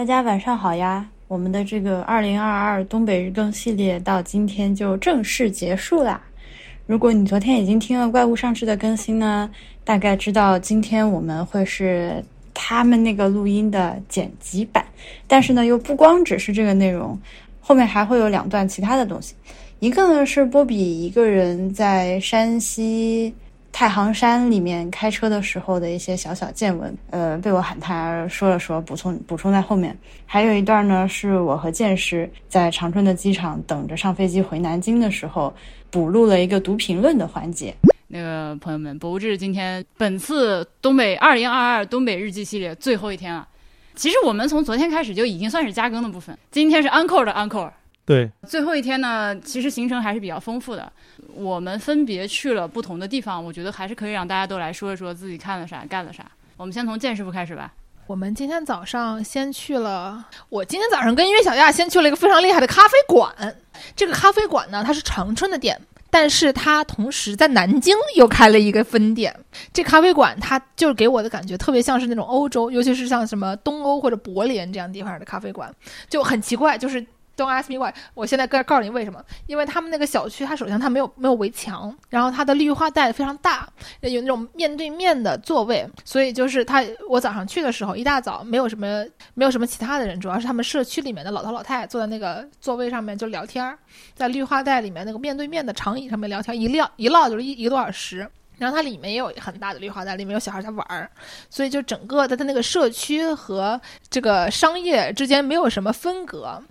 大家晚上好呀！我们的这个二零二二东北日更系列到今天就正式结束啦。如果你昨天已经听了《怪物上市》的更新呢，大概知道今天我们会是他们那个录音的剪辑版，但是呢，又不光只是这个内容，后面还会有两段其他的东西。一个呢是波比一个人在山西。太行山里面开车的时候的一些小小见闻，呃，被我喊他说了说，补充补充在后面。还有一段呢，是我和剑师在长春的机场等着上飞机回南京的时候，补录了一个读评论的环节。那个朋友们，博物志今天本次东北二零二二东北日记系列最后一天了。其实我们从昨天开始就已经算是加更的部分，今天是 uncle 的 uncle。对，最后一天呢，其实行程还是比较丰富的。我们分别去了不同的地方，我觉得还是可以让大家都来说一说自己看了啥，干了啥。我们先从建师傅开始吧。我们今天早上先去了，我今天早上跟约小亚先去了一个非常厉害的咖啡馆。这个咖啡馆呢，它是长春的店，但是它同时在南京又开了一个分店。这咖啡馆它就是给我的感觉特别像是那种欧洲，尤其是像什么东欧或者柏林这样地方的咖啡馆，就很奇怪，就是。Don't ask me why，我现在告告诉你为什么？因为他们那个小区，它首先它没有没有围墙，然后它的绿化带非常大，有那种面对面的座位，所以就是他。我早上去的时候，一大早没有什么没有什么其他的人，主要是他们社区里面的老头老太太坐在那个座位上面就聊天，在绿化带里面那个面对面的长椅上面聊天，一撂一唠就是一一个多小时。然后它里面也有很大的绿化带，里面有小孩在玩儿，所以就整个的它那个社区和这个商业之间没有什么分隔。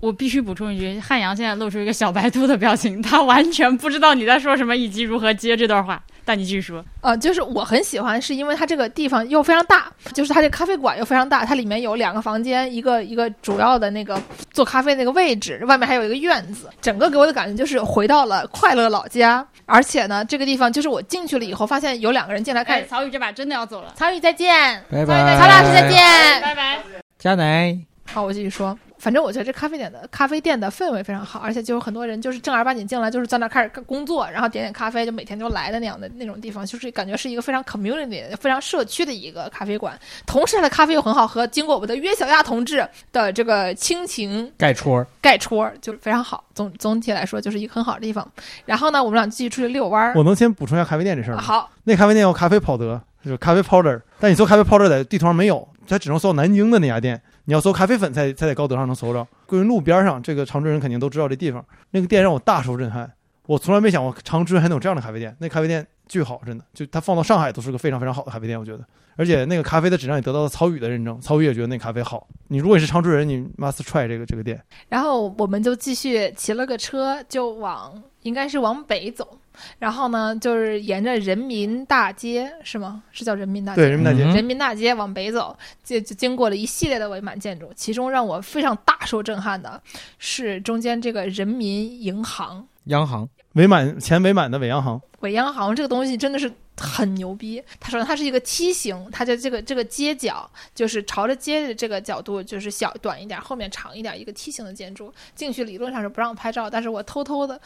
我必须补充一句，汉阳现在露出一个小白兔的表情，他完全不知道你在说什么以及如何接这段话。但你继续说。呃，就是我很喜欢，是因为它这个地方又非常大，就是它这咖啡馆又非常大，它里面有两个房间，一个一个主要的那个做咖啡那个位置，外面还有一个院子，整个给我的感觉就是回到了快乐老家。而且呢，这个地方就是我进去了以后，发现有两个人进来看。曹宇这把真的要走了。曹宇再见，拜拜。曹老师再见，拜拜。佳楠。好，我继续说。反正我觉得这咖啡店的咖啡店的氛围非常好，而且就有很多人就是正儿八经进来，就是在那开始工作，然后点点咖啡，就每天就来的那样的那种地方，就是感觉是一个非常 community、非常社区的一个咖啡馆。同时，它的咖啡又很好喝。经过我们的约小亚同志的这个亲情盖戳盖戳，就是非常好。总总体来说，就是一个很好的地方。然后呢，我们俩继续出去遛弯儿。我能先补充一下咖啡店这事儿吗？好，那咖啡店有咖啡跑德，就是咖啡 powder，但你搜咖啡 powder 在地图上没有，它只能搜南京的那家店。你要搜咖啡粉才才在高德上能搜着。桂林路边上，这个长春人肯定都知道这地方。那个店让我大受震撼，我从来没想过长春还能有这样的咖啡店。那咖啡店巨好，真的，就它放到上海都是个非常非常好的咖啡店，我觉得。而且那个咖啡的质量也得到了曹宇的认证，曹宇也觉得那咖啡好。你如果是长春人，你 must try 这个这个店。然后我们就继续骑了个车，就往应该是往北走。然后呢，就是沿着人民大街是吗？是叫人民大街？对，人民大街。人民大街往北走，就就经过了一系列的伪满建筑，其中让我非常大受震撼的是中间这个人民银行。央行伪满前伪满的伪央行。伪央行这个东西真的是很牛逼。它首先它是一个梯形，它的这个这个街角就是朝着街的这个角度就是小短一点，后面长一点，一个梯形的建筑。进去理论上是不让拍照，但是我偷偷的。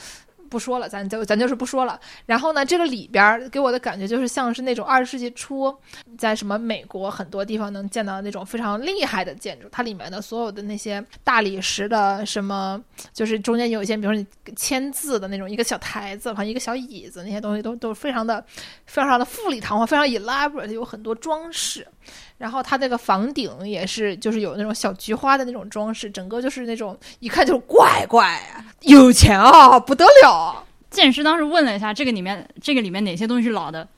不说了，咱就咱就是不说了。然后呢，这个里边给我的感觉就是像是那种二十世纪初，在什么美国很多地方能见到那种非常厉害的建筑。它里面的所有的那些大理石的什么，就是中间有一些，比如说你签字的那种一个小台子，旁一个小椅子，那些东西都都非常的非常的富丽堂皇，非常 elaborate，有很多装饰。然后它那个房顶也是，就是有那种小菊花的那种装饰，整个就是那种一看就是怪怪啊，有钱啊，不得了。剑师当时问了一下，这个里面这个里面哪些东西是老的？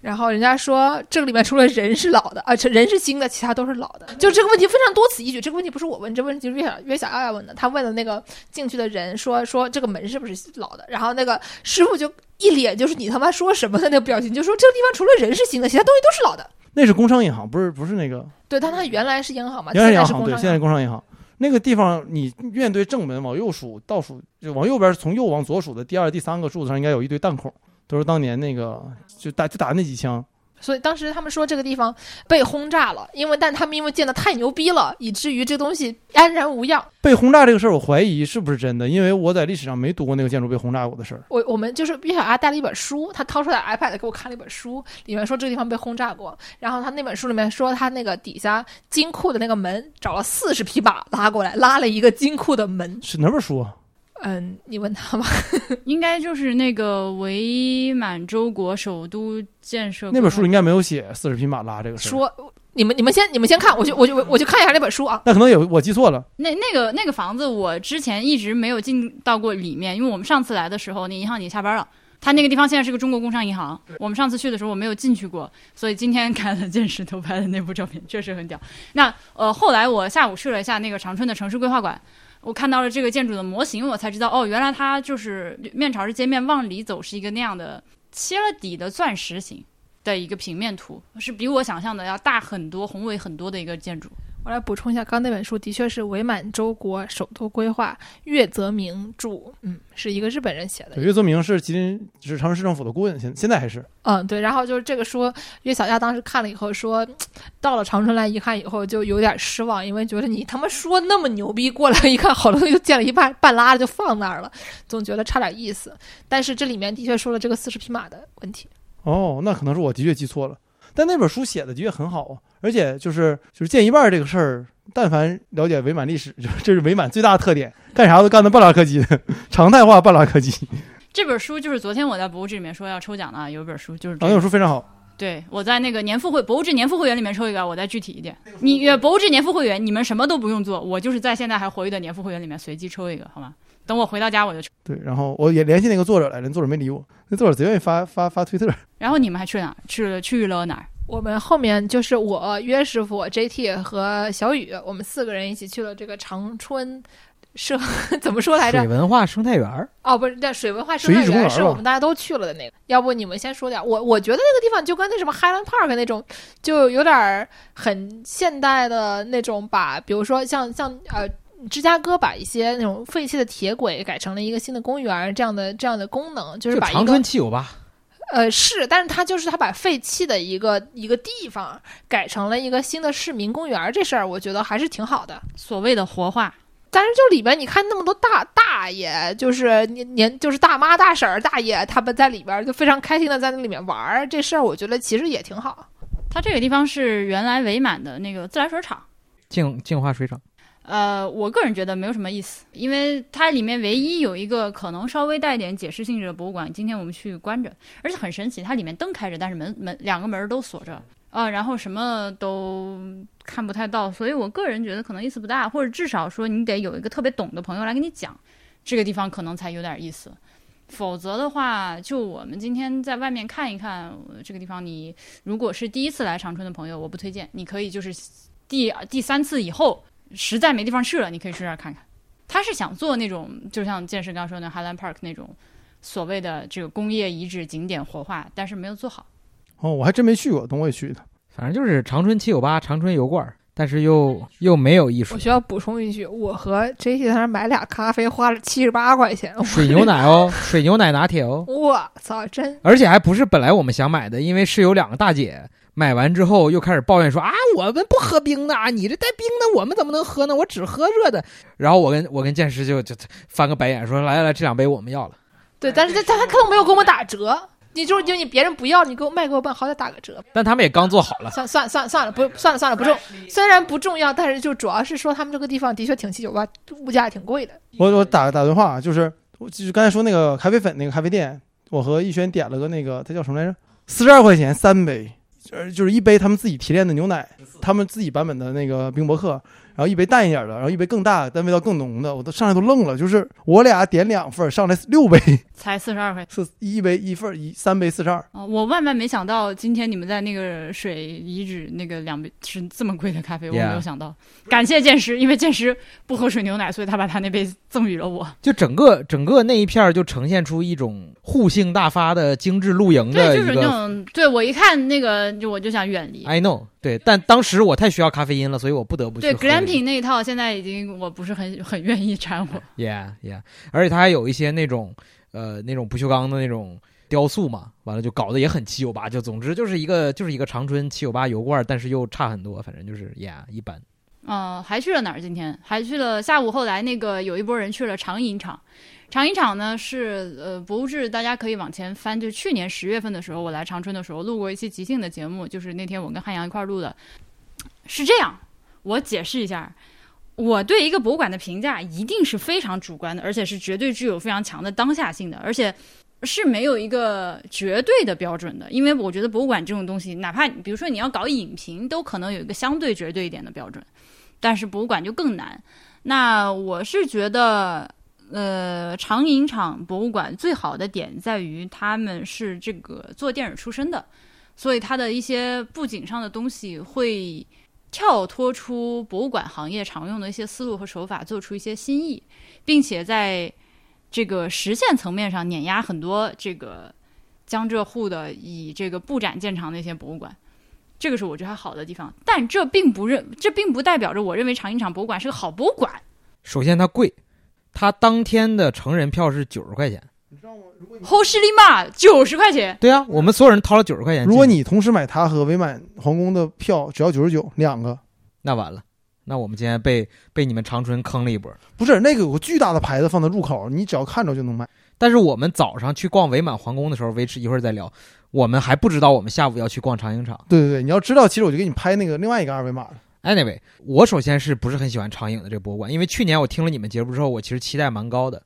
然后人家说这个里面除了人是老的，啊，人是新的，其他都是老的。就这个问题非常多此一举。这个问题不是我问，这问题是越小约小丫丫问的。他问了那个进去的人，说说这个门是不是老的？然后那个师傅就一脸就是你他妈说什么的那个表情，就说这个地方除了人是新的，其他东西都是老的。那是工商银行，不是不是那个。对，但它原来是银行嘛？原来是银行，对，现在是工商银行。那个地方，你面对正门往右数，倒数就往右边，从右往左数的第二、第三个柱子上，应该有一堆弹孔，都是当年那个就打就打那几枪，所以当时他们说这个地方被轰炸了，因为但他们因为建的太牛逼了，以至于这东西安然无恙。被轰炸这个事儿，我怀疑是不是真的，因为我在历史上没读过那个建筑被轰炸过的事儿。我我们就是毕小丫带了一本书，他掏出来 iPad 给我看了一本书，里面说这个地方被轰炸过，然后他那本书里面说他那个底下金库的那个门找了四十匹马拉过来，拉了一个金库的门。是哪本书啊？嗯，你问他吧。应该就是那个伪满洲国首都建设那本书里应该没有写四十匹马拉这个事儿。说你们你们先你们先看，我就我就我就看一下那本书啊。那可能有我记错了。那那个那个房子，我之前一直没有进到过里面，因为我们上次来的时候，那银行已经下班了。他那个地方现在是个中国工商银行，我们上次去的时候我没有进去过，所以今天看了见识偷拍的那部照片，确实很屌。那呃，后来我下午去了一下那个长春的城市规划馆，我看到了这个建筑的模型，我才知道哦，原来它就是面朝着街面往里走是一个那样的切了底的钻石形的一个平面图，是比我想象的要大很多、宏伟很多的一个建筑。我来补充一下，刚那本书的确是伪满洲国首都规划，岳泽明著，嗯，是一个日本人写的。对，岳泽明是吉林是长春市政府的顾问，现现在还是。嗯，对。然后就是这个书，岳小亚当时看了以后说，到了长春来一看以后就有点失望，因为觉得你他妈说那么牛逼，过来一看好多东西就建了一半半拉着就放那儿了，总觉得差点意思。但是这里面的确说了这个四十匹马的问题。哦，那可能是我的确记错了。但那本书写的的确很好啊，而且就是就是见一半这个事儿，但凡了解伪满历史，就这是伪满最大的特点，干啥都干的半拉科技的，常态化半拉科技。这本书就是昨天我在博物志里面说要抽奖的啊，有一本书就是、这啊，那本书非常好。对，我在那个年付会博物志年付会员里面抽一个，我再具体一点。你呃博物志年付会员，你们什么都不用做，我就是在现在还活跃的年付会员里面随机抽一个，好吗？等我回到家我就抽。对，然后我也联系那个作者来着，那作者没理我，那作者贼愿意发发发推特。然后你们还去哪儿？去了去了哪儿？我们后面就是我约师傅、JT 和小雨，我们四个人一起去了这个长春社，怎么说来着水？文化生态园儿，哦，不是，那水文化生态园是我们大家都去了的那个。要不你们先说点？我我觉得那个地方就跟那什么 Highland Park 那种，就有点儿很现代的那种把，比如说像像呃。芝加哥把一些那种废弃的铁轨改成了一个新的公园，这样的这样的功能，就是把就长春七九八，呃，是，但是它就是它把废弃的一个一个地方改成了一个新的市民公园儿，这事儿我觉得还是挺好的。所谓的活化，但是就里边你看那么多大大爷，就是年年就是大妈大婶儿大爷，他们在里边儿就非常开心的在那里面玩儿，这事儿我觉得其实也挺好。它这个地方是原来伪满的那个自来水厂。净净化水厂。呃，我个人觉得没有什么意思，因为它里面唯一有一个可能稍微带一点解释性质的博物馆，今天我们去关着，而且很神奇，它里面灯开着，但是门门两个门儿都锁着啊，然后什么都看不太到，所以我个人觉得可能意思不大，或者至少说你得有一个特别懂的朋友来跟你讲，这个地方可能才有点意思。否则的话，就我们今天在外面看一看这个地方，你如果是第一次来长春的朋友，我不推荐，你可以就是第第三次以后实在没地方去了，你可以去这儿看看。他是想做那种，就像建设刚刚说的 Highland Park 那种所谓的这个工业遗址景点活化，但是没有做好。哦，我还真没去过，等我也去的。反正就是长春七九八、长春油罐，但是又又没有艺术我，需要补充一句，我和 J T 在那儿买俩咖啡花了七十八块钱，水牛奶哦，水牛奶拿铁哦，我操，真而且还不是本来我们想买的，因为是有两个大姐买完之后又开始抱怨说啊，我们不喝冰的，啊，你这带冰的，我们怎么能喝呢？我只喝热的。然后我跟我跟剑师就就翻个白眼说，来来来，这两杯我们要了。对，但是他他他都没有给我们打折。你就是就你别人不要，你给我卖给我办，好歹打个折。但他们也刚做好了，算算算算了，不算了算了，不重。虽然不重要，但是就主要是说他们这个地方的确挺七酒吧，物价也挺贵的。我我打打电话，就是我就是刚才说那个咖啡粉那个咖啡店，我和逸轩点了个那个，他叫什么来着？四十二块钱三杯，呃，就是一杯他们自己提炼的牛奶，他们自己版本的那个冰博客，然后一杯淡一点的，然后一杯更大但味道更浓的，我都上来都愣了，就是我俩点两份儿上来六杯，才四十二块四一杯一份儿一三杯四十二，啊！我万万没想到，今天你们在那个水遗址那个两杯是这么贵的咖啡，我没有想到。感谢剑师，因为剑师不喝水牛奶，所以他把他那杯赠予了我。就整个整个那一片儿就呈现出一种户性大发的精致露营的对，就是那。种，对我一看那个，就我就想远离。I know，对，但当时我太需要咖啡因了，所以我不得不去对喝这个 glamping 那一套，现在已经我不是很很愿意掺和。Yeah, yeah，而且它还有一些那种呃那种不锈钢的那种雕塑嘛，完了就搞得也很七九八，就总之就是一个就是一个长春七九八油罐，但是又差很多，反正就是呀一般。呃，还去了哪儿？今天还去了下午，后来那个有一波人去了长影厂。长影厂呢是呃博物志，大家可以往前翻，就去年十月份的时候，我来长春的时候录过一期即兴的节目，就是那天我跟汉阳一块儿录的。是这样，我解释一下，我对一个博物馆的评价一定是非常主观的，而且是绝对具有非常强的当下性的，而且是没有一个绝对的标准的，因为我觉得博物馆这种东西，哪怕比如说你要搞影评，都可能有一个相对绝对一点的标准。但是博物馆就更难。那我是觉得，呃，长影厂博物馆最好的点在于他们是这个做电影出身的，所以它的一些布景上的东西会跳脱出博物馆行业常用的一些思路和手法，做出一些新意，并且在这个实现层面上碾压很多这个江浙沪的以这个布展见长的一些博物馆。这个是我觉得它好的地方，但这并不认，这并不代表着我认为长影厂博物馆是个好博物馆。首先它贵，它当天的成人票是九十块钱。后势力嘛，九十块钱。对啊，我们所有人掏了九十块钱。如果你同时买它和伪满皇宫的票，只要九十九两个，那完了，那我们今天被被你们长春坑了一波。不是那个有个巨大的牌子放在入口，你只要看着就能买。但是我们早上去逛伪满皇宫的时候，维持一会儿再聊。我们还不知道我们下午要去逛长影厂。对对对，你要知道，其实我就给你拍那个另外一个二维码了。Anyway，我首先是不是很喜欢长影的这个博物馆？因为去年我听了你们节目之后，我其实期待蛮高的。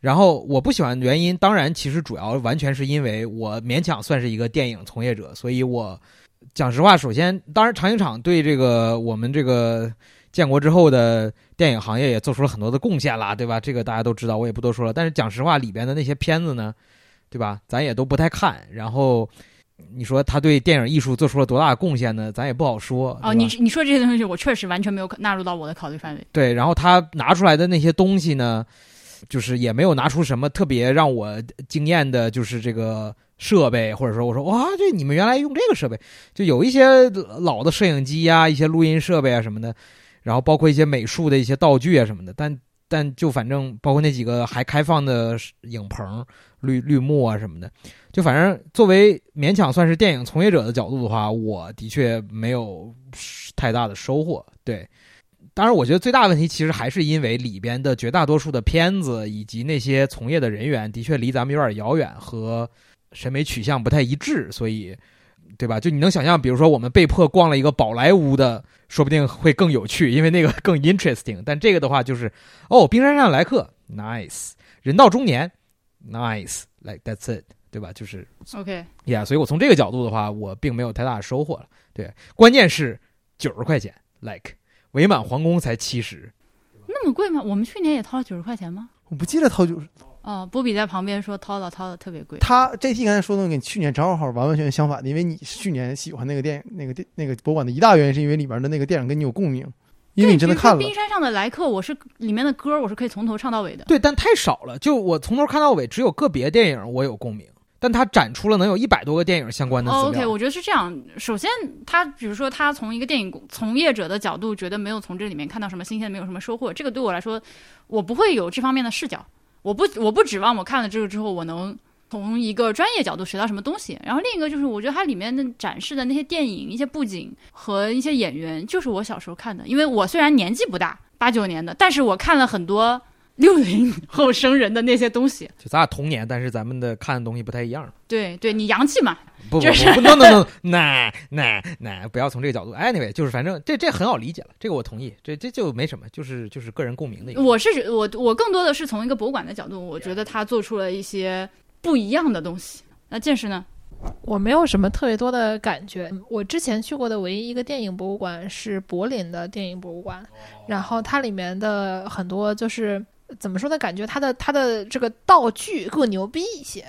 然后我不喜欢的原因，当然其实主要完全是因为我勉强算是一个电影从业者，所以我讲实话，首先，当然长影厂对这个我们这个建国之后的电影行业也做出了很多的贡献啦，对吧？这个大家都知道，我也不多说了。但是讲实话，里边的那些片子呢，对吧？咱也都不太看。然后你说他对电影艺术做出了多大的贡献呢？咱也不好说。哦，你你说这些东西，我确实完全没有纳入到我的考虑范围。对，然后他拿出来的那些东西呢，就是也没有拿出什么特别让我惊艳的，就是这个设备，或者说我说哇，这你们原来用这个设备，就有一些老的摄影机呀、一些录音设备啊什么的，然后包括一些美术的一些道具啊什么的，但但就反正包括那几个还开放的影棚、绿绿幕啊什么的，就反正作为勉强算是电影从业者的角度的话，我的确没有太大的收获，对。当然，我觉得最大的问题其实还是因为里边的绝大多数的片子以及那些从业的人员的确离咱们有点遥远，和审美取向不太一致，所以，对吧？就你能想象，比如说我们被迫逛了一个宝莱坞的，说不定会更有趣，因为那个 更 interesting。但这个的话就是，哦，冰山上来客，nice，人到中年，nice，like that's it，对吧？就是 OK，呀所以我从这个角度的话，我并没有太大的收获了。对，关键是九十块钱，like 伪满皇宫才七十。那么贵吗？我们去年也掏了九十块钱吗？我不记得掏九十，哦，波比在旁边说掏了掏了特别贵。他这题刚才说的跟去年正好完完全全相反的，因为你去年喜欢那个电影、那个电、那个博物馆的一大原因，是因为里边的那个电影跟你有共鸣，因为你真的看了。冰山上的来客，我是里面的歌，我是可以从头唱到尾的。对，但太少了。就我从头看到尾，只有个别电影我有共鸣，但他展出了能有一百多个电影相关的资哦料。，OK，我觉得是这样。首先，他比如说他从一个电影从业者的角度，觉得没有从这里面看到什么新鲜，没有什么收获，这个对我来说，我不会有这方面的视角。我不，我不指望我看了这个之后，我能从一个专业角度学到什么东西。然后另一个就是，我觉得它里面的展示的那些电影、一些布景和一些演员，就是我小时候看的。因为我虽然年纪不大，八九年的，但是我看了很多六零后生人的那些东西。就咱俩同年，但是咱们的看的东西不太一样。对，对你洋气嘛，不不就是不，no no no，那那那不要从这个角度。Anyway，就是反正这这很好理解了，这个我同意，这这就没什么，就是就是个人共鸣的一个。我是觉我我更多的是从一个博物馆的角度，我觉得他做出了一些不一样的东西。那见识呢？我没有什么特别多的感觉。我之前去过的唯一一个电影博物馆是柏林的电影博物馆，然后它里面的很多就是怎么说呢？感觉他的他的这个道具更牛逼一些。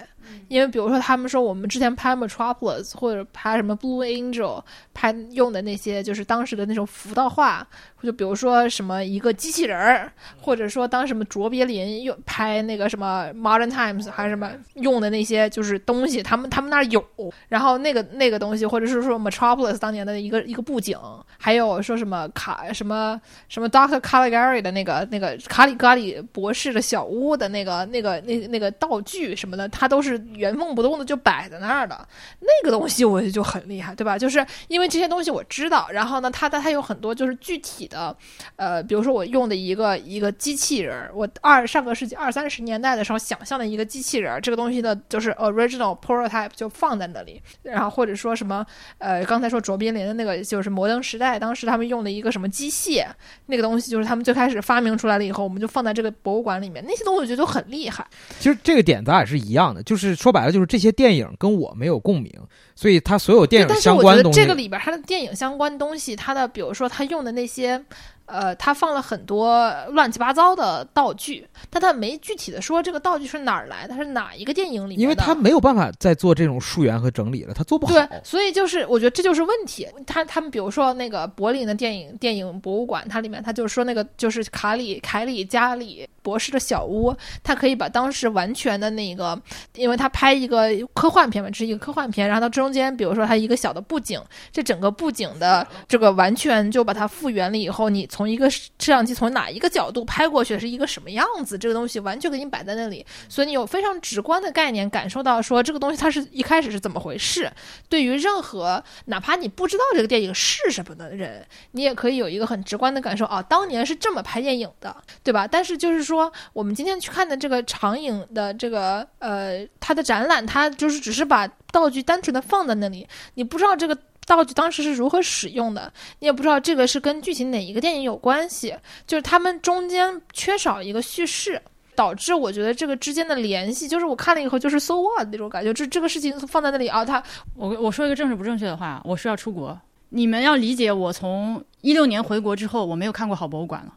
因为比如说他们说我们之前拍 Metropolis 或者拍什么 Blue Angel 拍用的那些就是当时的那种浮道画，就比如说什么一个机器人儿，或者说当什么卓别林用拍那个什么 Modern Times 还是什么用的那些就是东西，他们他们那儿有。然后那个那个东西，或者是说 Metropolis 当年的一个一个布景，还有说什么卡什么什么 Doctor Caligari 的那个那个卡里咖里博士的小屋的那个那个那那个道具什么的，它都是原封不动的就摆在那儿的，那个东西我觉得就很厉害，对吧？就是因为这些东西我知道，然后呢，它它它有很多就是具体的，呃，比如说我用的一个一个机器人，我二上个世纪二三十年代的时候想象的一个机器人，这个东西的就是 original prototype 就放在那里，然后或者说什么，呃，刚才说卓别林的那个就是摩登时代，当时他们用的一个什么机械，那个东西就是他们最开始发明出来了以后，我们就放在这个博物馆里面，那些东西我觉得都很厉害。其实这个点咱俩是一样的，就是说白了，就是这些电影跟我没有共鸣，所以它所有电影但是相关的东西我觉得这个，里边儿它的电影相关东西，它的比如说它用的那些，呃，它放了很多乱七八糟的道具，但它没具体的说这个道具是哪儿来的，它是哪一个电影里。因为它没有办法再做这种溯源和整理了，它做不好。对，所以就是我觉得这就是问题。他他们比如说那个柏林的电影电影博物馆，它里面它就是说那个就是卡里凯里加里博士的小屋，他可以把当时完全的那个，因为他拍一个科幻片嘛，这是一个科幻片，然后到中间比如说它一个小的布景，这整个布景的这个完全就把它复原了以后，你从一个摄像机从哪一个角度拍过去是一个什么样子，这个东西完全给你摆在那里，所以你有非常直观的概念，感受到说这个东西它是一开始是怎么回事。对于任何哪怕你不知道这个电影是什么的人，你也可以有一个很直观的感受啊，当年是这么拍电影的，对吧？但是就是说说，我们今天去看的这个长影的这个呃，它的展览，它就是只是把道具单纯的放在那里，你不知道这个。道具当时是如何使用的，你也不知道这个是跟具体哪一个电影有关系，就是他们中间缺少一个叙事，导致我觉得这个之间的联系，就是我看了以后就是 so what 那种感觉，这这个事情放在那里啊，他我我说一个正式不正确的话，我需要出国。你们要理解，我从一六年回国之后，我没有看过好博物馆了，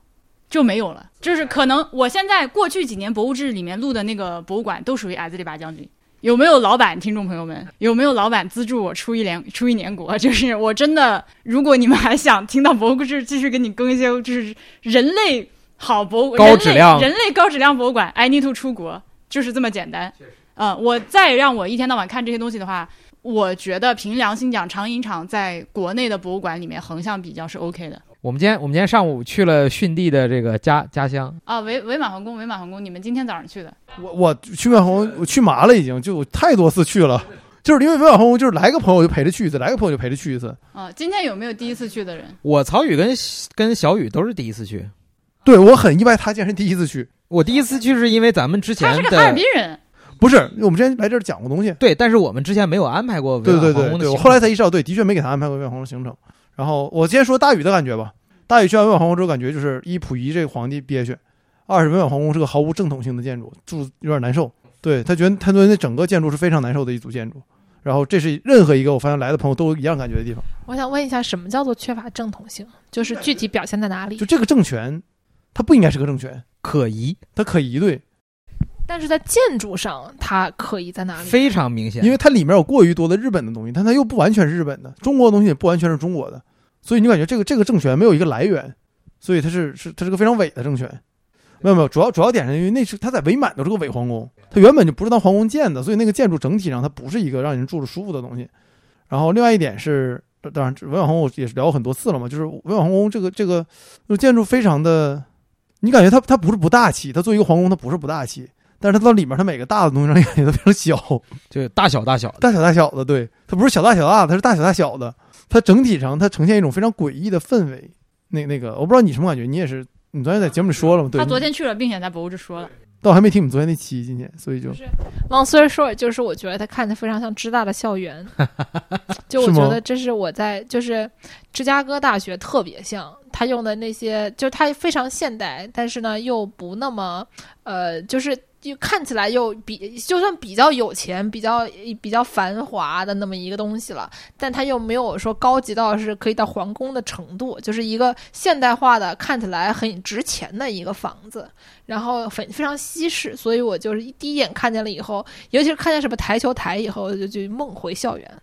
就没有了。就是可能我现在过去几年博物志里面录的那个博物馆，都属于矮子里拔将军。有没有老板？听众朋友们，有没有老板资助我出一年出一年国？就是我真的，如果你们还想听到博物志继续给你更一些，就是人类好博物高质量人类人类高质量博物馆，I need to 出国，就是这么简单。嗯，我再让我一天到晚看这些东西的话，我觉得凭良心讲，长影厂在国内的博物馆里面横向比较是 OK 的。我们今天我们今天上午去了逊地的这个家家乡，啊，伪伪满皇宫，伪满皇宫，你们今天早上去的？我我去万红，我去麻了已经，就太多次去了。就是因为维瓦红，就是来个朋友就陪着去一次，来个朋友就陪着去一次。啊，今天有没有第一次去的人？我曹宇跟跟小雨都是第一次去。对我很意外，他竟然是第一次去。我第一次去是因为咱们之前他是个哈尔滨人，不是，我们之前来这儿讲过东西。对，但是我们之前没有安排过对对维瓦皇宫的对对，我后来才意识到，对，的确没给他安排过维瓦皇宫行程。然后我先说大禹的感觉吧。大禹去完维瓦皇宫之后，感觉就是一溥仪这个皇帝憋屈，二是维瓦皇宫是个毫无正统性的建筑，住有点难受。对他觉得他觉得那整个建筑是非常难受的一组建筑。然后这是任何一个我发现来的朋友都有一样感觉的地方。我想问一下，什么叫做缺乏正统性？就是具体表现在哪里就？这个政权，它不应该是个政权，可疑，它可疑对，但是在建筑上，它可以在哪里？非常明显。因为它里面有过于多的日本的东西，但它又不完全是日本的，中国的东西也不完全是中国的，所以你感觉这个这个政权没有一个来源，所以它是是它是个非常伪的政权。没有没有，主要主要点是因为那是它在伪满都是个伪皇宫，它原本就不是当皇宫建的，所以那个建筑整体上它不是一个让人住着舒服的东西。然后另外一点是，呃当然伪满皇宫我也是聊过很多次了嘛，就是伪满皇宫这个这个这个建筑非常的，你感觉它它不是不大气，它作为一个皇宫它不是不大气，但是它到里面它每个大的东西让你感觉都非常小。就大小大小的，大小大小的，对，它不是小大小大的，它是大小大小的。它整体上它呈现一种非常诡异的氛围。那那个，我不知道你什么感觉，你也是，你昨天在节目里说了吗？对，他昨天去了，并且在博物志说了。但我还没听你们昨天那期，今天，所以就 Long story short，就是我觉得它看着非常像芝大的校园，就我觉得这是我在就是芝加哥大学特别像，他用的那些就是它非常现代，但是呢又不那么呃，就是又看起来又比就算比较有钱、比较比较繁华的那么一个东西了，但它又没有说高级到是可以到皇宫的程度，就是一个现代化的看起来很值钱的一个房子。然后非非常西式，所以我就是一第一眼看见了以后，尤其是看见什么台球台以后，就就梦回校园。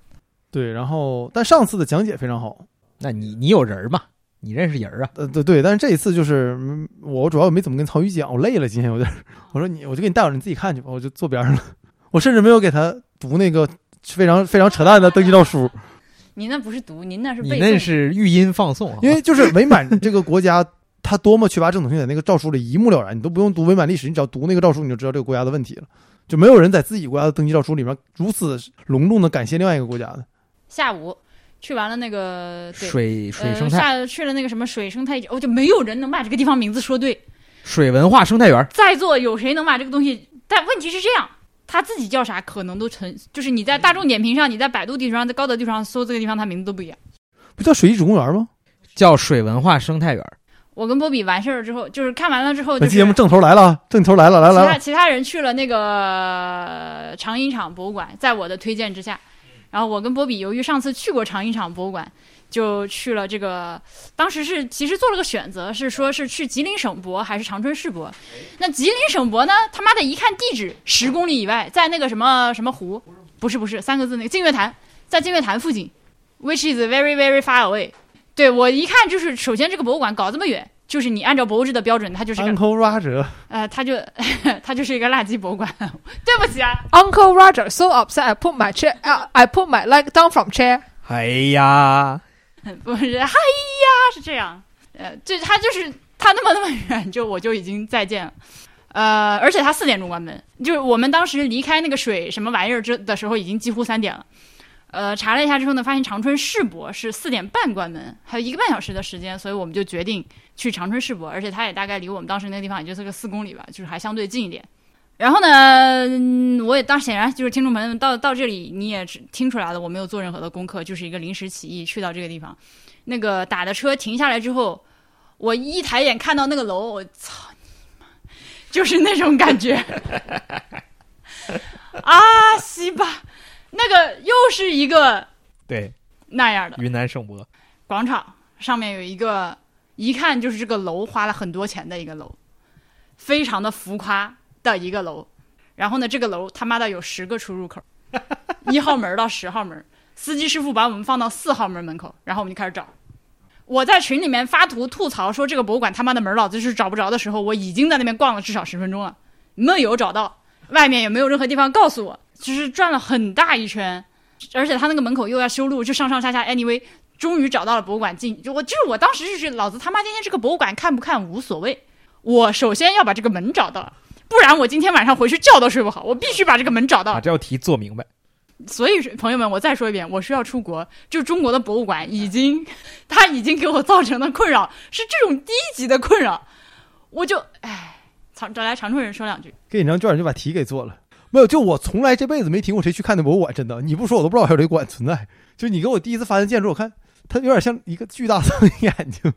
对。然后，但上次的讲解非常好，那你你有人嘛？你认识人啊？呃，对对。但是这一次就是嗯我主要没怎么跟曹宇讲，我累了，今天有点。我说你，我就给你带会儿，你自己看去吧，我就坐边上了。我甚至没有给他读那个非常非常扯淡的登记诏书。您那不是读，您那是你背诵。那是语音放送啊，因为就是伪满这个国家，他多么缺乏正统性，在那个诏书里一目了然，你都不用读伪满历史，你只要读那个诏书，你就知道这个国家的问题了。就没有人在自己国家的登记诏书里面如此隆重的感谢另外一个国家的。下午去完了那个水水生呃、态、下去了那个什么水生态，哦，就没有人能把这个地方名字说对。水文化生态园，在座有谁能把这个东西？但问题是这样，他自己叫啥可能都成，就是你在大众点评上，你在百度地图上，在高德地图上搜这个地方，它名字都不一样。不叫水艺主公园吗？叫水文化生态园。我跟波比完事儿之后，就是看完了之后，就是本期节目正头来了，正头来了，来其来其，他其他人去了那个长影厂博物馆，在我的推荐之下，然后我跟波比由于上次去过长影厂博物馆，就去了这个。当时是其实做了个选择，是说是去吉林省博还是长春市博。那吉林省博呢，他妈的一看地址十公里以外，在那个什么什么湖，不是不是三个字那个净月潭，在净月潭附近，which is very very far away。对我一看就是，首先这个博物馆搞这么远。就是你按照博物志的标准，它就是个 Uncle Roger，呃，它就 它就是一个垃圾博物馆。对不起啊，Uncle Roger so upset I put my chair uh, I put my leg down from chair。哎呀，不是，哎呀，是这样。呃，就它就是它那么那么远，就我就已经再见了。呃，而且它四点钟关门，就是我们当时离开那个水什么玩意儿之的时候，已经几乎三点了。呃，查了一下之后呢，发现长春世博是四点半关门，还有一个半小时的时间，所以我们就决定去长春世博，而且它也大概离我们当时那个地方也就是个四公里吧，就是还相对近一点。然后呢，我也当显然就是听众朋友们到到这里你也听出来了，我没有做任何的功课，就是一个临时起意去到这个地方。那个打的车停下来之后，我一抬眼看到那个楼，我操，就是那种感觉 啊，西吧，那个又是一个对，那样的云南省博，广场，上面有一个一看就是这个楼花了很多钱的一个楼，非常的浮夸的一个楼。然后呢，这个楼他妈的有十个出入口，一号门到十号门。司机师傅把我们放到四号门门口，然后我们就开始找。我在群里面发图吐槽说这个博物馆他妈的门老子就是找不着的时候，我已经在那边逛了至少十分钟了，没有找到，外面也没有任何地方告诉我，就是转了很大一圈，而且他那个门口又要修路，就上上下下，anyway，终于找到了博物馆进，就我就是我当时就是老子他妈今天这个博物馆看不看无所谓，我首先要把这个门找到，不然我今天晚上回去觉都睡不好，我必须把这个门找到把。这道题做明白。所以朋友们，我再说一遍，我需要出国，就中国的博物馆已经，它已经给我造成的困扰是这种低级的困扰，我就唉，长找来长春人说两句，给你张卷儿就把题给做了。没有，就我从来这辈子没听过谁去看那博物馆，真的，你不说我都不知道还有这个馆存在。就你给我第一次发现建筑，我看它有点像一个巨大的 眼睛。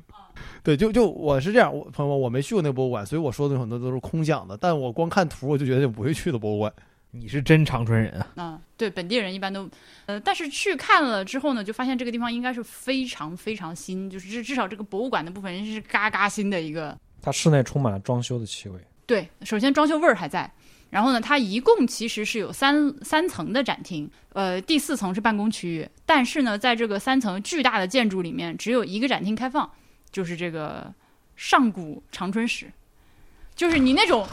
对，就就我是这样，我朋友们我没去过那个博物馆，所以我说的很多都是空想的。但我光看图，我就觉得不会去的博物馆。你是真长春人啊！啊、对，本地人一般都，呃，但是去看了之后呢，就发现这个地方应该是非常非常新，就是至至少这个博物馆的部分是嘎嘎新的一个。它室内充满了装修的气味。对，首先装修味儿还在，然后呢，它一共其实是有三三层的展厅，呃，第四层是办公区域，但是呢，在这个三层巨大的建筑里面，只有一个展厅开放，就是这个上古长春史，就是你那种，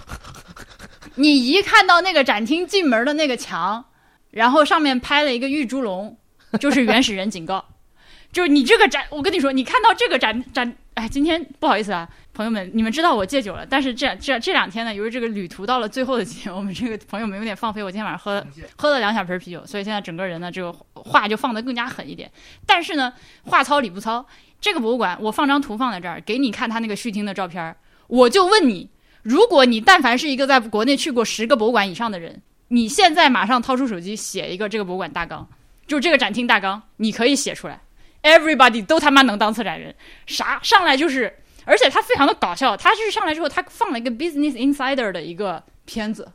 你一看到那个展厅进门的那个墙，然后上面拍了一个玉猪龙，就是原始人警告。就是你这个展，我跟你说，你看到这个展展，哎，今天不好意思啊，朋友们，你们知道我戒酒了，但是这这这两天呢，由于这个旅途到了最后的几天，我们这个朋友们有点放飞，我今天晚上喝喝了两小瓶啤酒，所以现在整个人呢，这个话就放得更加狠一点。但是呢，话糙理不糙，这个博物馆我放张图放在这儿，给你看他那个续听的照片，我就问你，如果你但凡是一个在国内去过十个博物馆以上的人，你现在马上掏出手机写一个这个博物馆大纲，就是这个展厅大纲，你可以写出来。Everybody 都他妈能当策展人，啥上来就是，而且他非常的搞笑，他是上来之后他放了一个 Business Insider 的一个片子，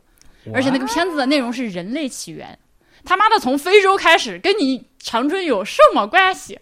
而且那个片子的内容是人类起源，他妈的从非洲开始，跟你长春有什么关系？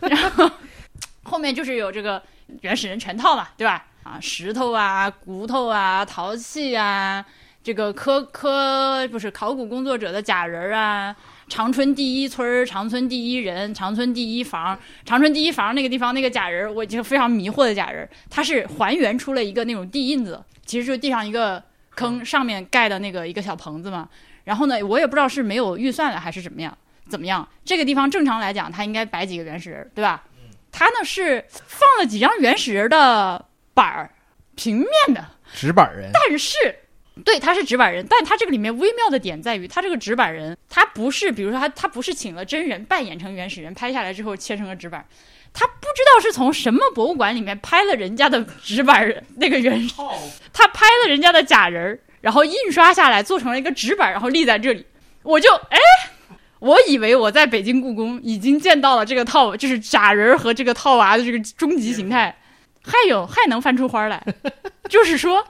然后 后面就是有这个原始人全套嘛，对吧？啊，石头啊，骨头啊，陶器啊，这个科科不是考古工作者的假人啊。长春第一村儿，长春第一人，长春第一房，长春第一房那个地方那个假人，我已经非常迷惑的假人儿，它是还原出了一个那种地印子，其实就是地上一个坑，上面盖的那个一个小棚子嘛。然后呢，我也不知道是没有预算了还是怎么样，怎么样？这个地方正常来讲，它应该摆几个原始人，对吧？它呢是放了几张原始人的板儿，平面的，纸板人，但是对，他是纸板人，但他这个里面微妙的点在于，他这个纸板人，他不是，比如说他他不是请了真人扮演成原始人，拍下来之后切成了纸板，他不知道是从什么博物馆里面拍了人家的纸板人那个原始，他拍了人家的假人儿，然后印刷下来做成了一个纸板，然后立在这里，我就哎。我以为我在北京故宫已经见到了这个套，就是假人儿和这个套娃的这个终极形态，还有还能翻出花儿来，就是说，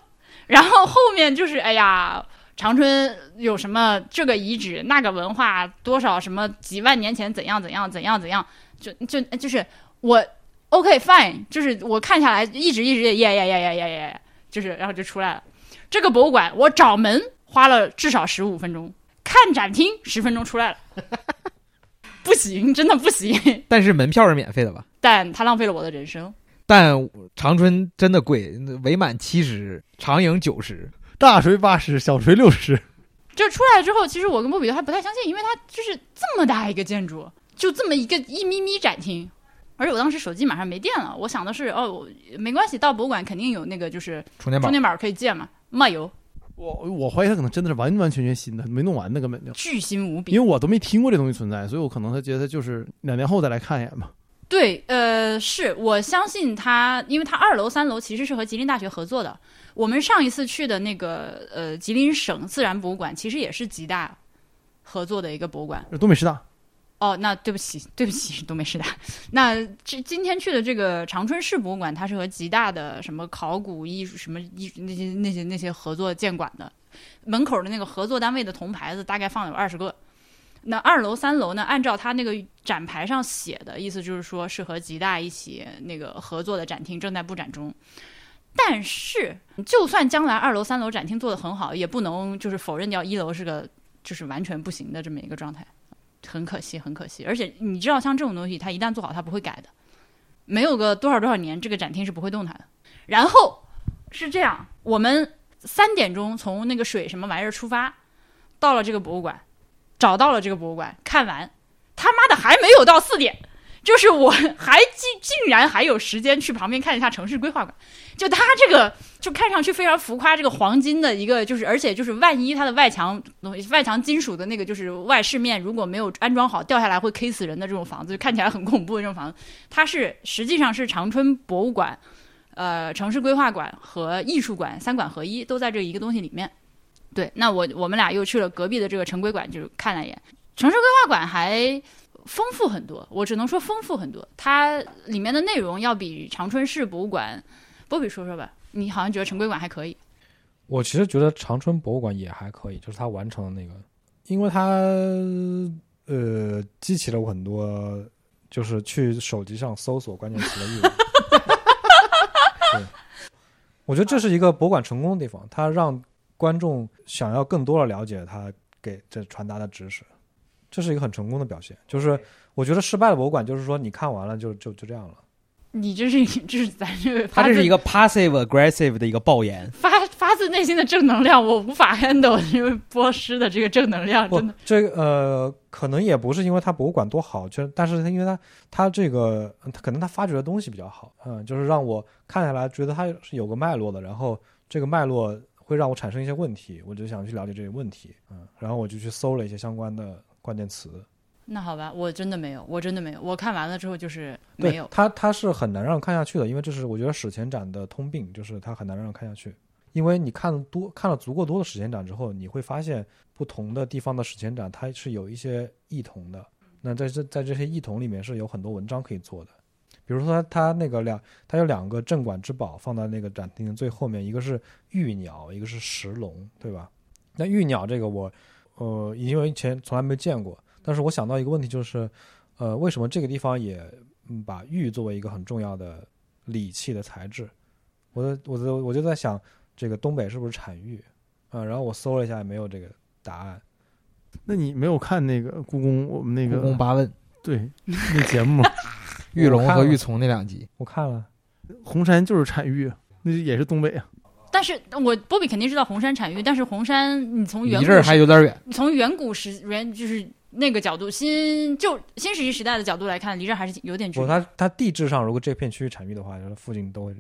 然后后面就是哎呀，长春有什么这个遗址那个文化多少什么几万年前怎样怎样怎样怎样，就就就是我 OK fine，就是我看下来一直一直耶耶耶耶耶耶，就是然后就出来了。这个博物馆我找门花了至少十五分钟，看展厅十分钟出来了，不行，真的不行。但是门票是免费的吧？但它浪费了我的人生。但长春真的贵，伪满七十，长影九十。大锤八十，小锤六十。就出来之后，其实我跟莫比都还不太相信，因为它就是这么大一个建筑，就这么一个一咪咪展厅。而且我当时手机马上没电了，我想的是，哦，没关系，到博物馆肯定有那个就是充电宝充电宝可以借嘛，漫游，我我怀疑他可能真的是完完全全新的，没弄完呢，根本就。巨新无比因为。我都没听过这东西存在，所以我可能他觉得就是两年后再来看一眼吧。对，呃，是我相信他，因为他二楼、三楼其实是和吉林大学合作的。我们上一次去的那个呃吉林省自然博物馆，其实也是吉大合作的一个博物馆。东北师大，哦，那对不起，对不起，东北师大。那这今天去的这个长春市博物馆，它是和吉大的什么考古艺术、什么艺术那些那些那些合作建馆的。门口的那个合作单位的铜牌子大概放了有二十个。那二楼、三楼呢？按照它那个展牌上写的意思，就是说是和吉大一起那个合作的展厅正在布展中。但是，就算将来二楼、三楼展厅做得很好，也不能就是否认掉一楼是个就是完全不行的这么一个状态。很可惜，很可惜。而且你知道，像这种东西，它一旦做好，它不会改的。没有个多少多少年，这个展厅是不会动它的。然后是这样，我们三点钟从那个水什么玩意儿出发，到了这个博物馆，找到了这个博物馆，看完，他妈的还没有到四点，就是我还竟竟然还有时间去旁边看一下城市规划馆。就它这个就看上去非常浮夸，这个黄金的一个就是，而且就是万一它的外墙东西外墙金属的那个就是外饰面如果没有安装好，掉下来会 K 死人的这种房子，就看起来很恐怖的这种房子，它是实际上是长春博物馆、呃城市规划馆和艺术馆三馆合一，都在这一个东西里面。对，那我我们俩又去了隔壁的这个城规馆，就是看了一眼，城市规划馆还丰富很多，我只能说丰富很多，它里面的内容要比长春市博物馆。波比说说吧，你好像觉得城规馆还可以，我其实觉得长春博物馆也还可以，就是它完成的那个，因为它呃激起了我很多就是去手机上搜索关键词的欲望。对，我觉得这是一个博物馆成功的地方，它让观众想要更多的了解他给这传达的知识，这是一个很成功的表现。就是我觉得失败的博物馆就是说你看完了就就就这样了。你这是这是咱这个，他这是一个 passive aggressive 的一个爆言。发发自内心的正能量，我无法 handle，因为波师的这个正能量真的，这个呃，可能也不是因为他博物馆多好，就但是他因为他他这个他可能他发掘的东西比较好，嗯，就是让我看下来觉得他是有个脉络的，然后这个脉络会让我产生一些问题，我就想去了解这些问题，嗯，然后我就去搜了一些相关的关键词。那好吧，我真的没有，我真的没有，我看完了之后就是没有。它它是很难让人看下去的，因为这是我觉得史前展的通病，就是它很难让人看下去。因为你看多看了足够多的史前展之后，你会发现不同的地方的史前展它是有一些异同的。那在这在这些异同里面是有很多文章可以做的，比如说它它那个两它有两个镇馆之宝放在那个展厅的最后面，一个是玉鸟，一个是石龙，对吧？那玉鸟这个我呃因为以前从来没见过，但是我想到一个问题就是，呃，为什么这个地方也嗯把玉作为一个很重要的礼器的材质？我的我的我就在想，这个东北是不是产玉啊？然后我搜了一下，也没有这个答案。那你没有看那个故宫我们那个故宫个八问，对那节目吗？玉龙和玉琮那两集，我看了，红山就是产玉，那也是东北啊。但是我波比肯定知道红山产玉，但是红山你从远离这儿古时还有点远。从远古时原就是那个角度，新就新石器时代的角度来看，离这还是有点距不，离。它它地质上如果这片区域产玉的话，它附近都会有。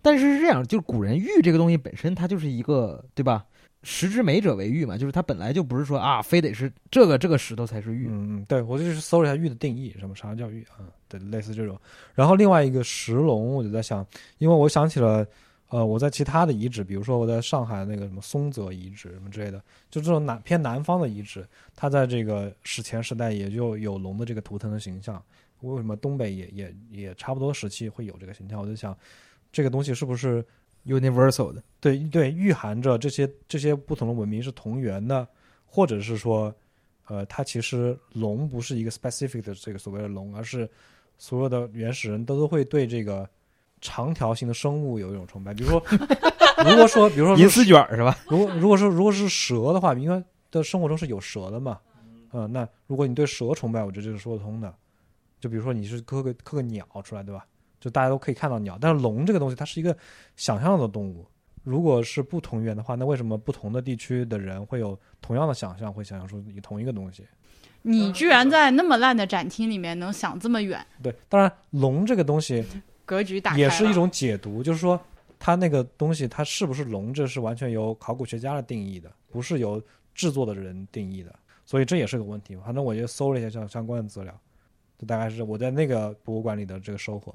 但是是这样，就是古人玉这个东西本身它就是一个，对吧？石之美者为玉嘛，就是它本来就不是说啊，非得是这个这个石头才是玉。嗯，对我就是搜了一下玉的定义，什么啥叫玉啊？对，类似这种。然后另外一个石龙，我就在想，因为我想起了，呃，我在其他的遗址，比如说我在上海那个什么松泽遗址什么之类的，就这种南偏南方的遗址，它在这个史前时代也就有龙的这个图腾的形象。为什么东北也也也差不多时期会有这个形象？我就想，这个东西是不是 universal 的，对对，蕴含着这些这些不同的文明是同源的，或者是说，呃，它其实龙不是一个 specific 的这个所谓的龙，而是所有的原始人都都会对这个长条形的生物有一种崇拜。比如说，如果说，比如说 银丝卷儿是吧？如果如果说如果是蛇的话，因为的生活中是有蛇的嘛，嗯、那如果你对蛇崇拜，我觉得这是说得通的。就比如说你是刻个刻个鸟出来，对吧？就大家都可以看到鸟，但是龙这个东西它是一个想象的动物。如果是不同源的话，那为什么不同的地区的人会有同样的想象，会想象出同一个东西？你居然在那么烂的展厅里面能想这么远，对，当然龙这个东西格局打开也是一种解读，就是说它那个东西它是不是龙，这是完全由考古学家来定义的，不是由制作的人定义的，所以这也是个问题。反正我就搜了一下相相关的资料，就大概是我在那个博物馆里的这个收获。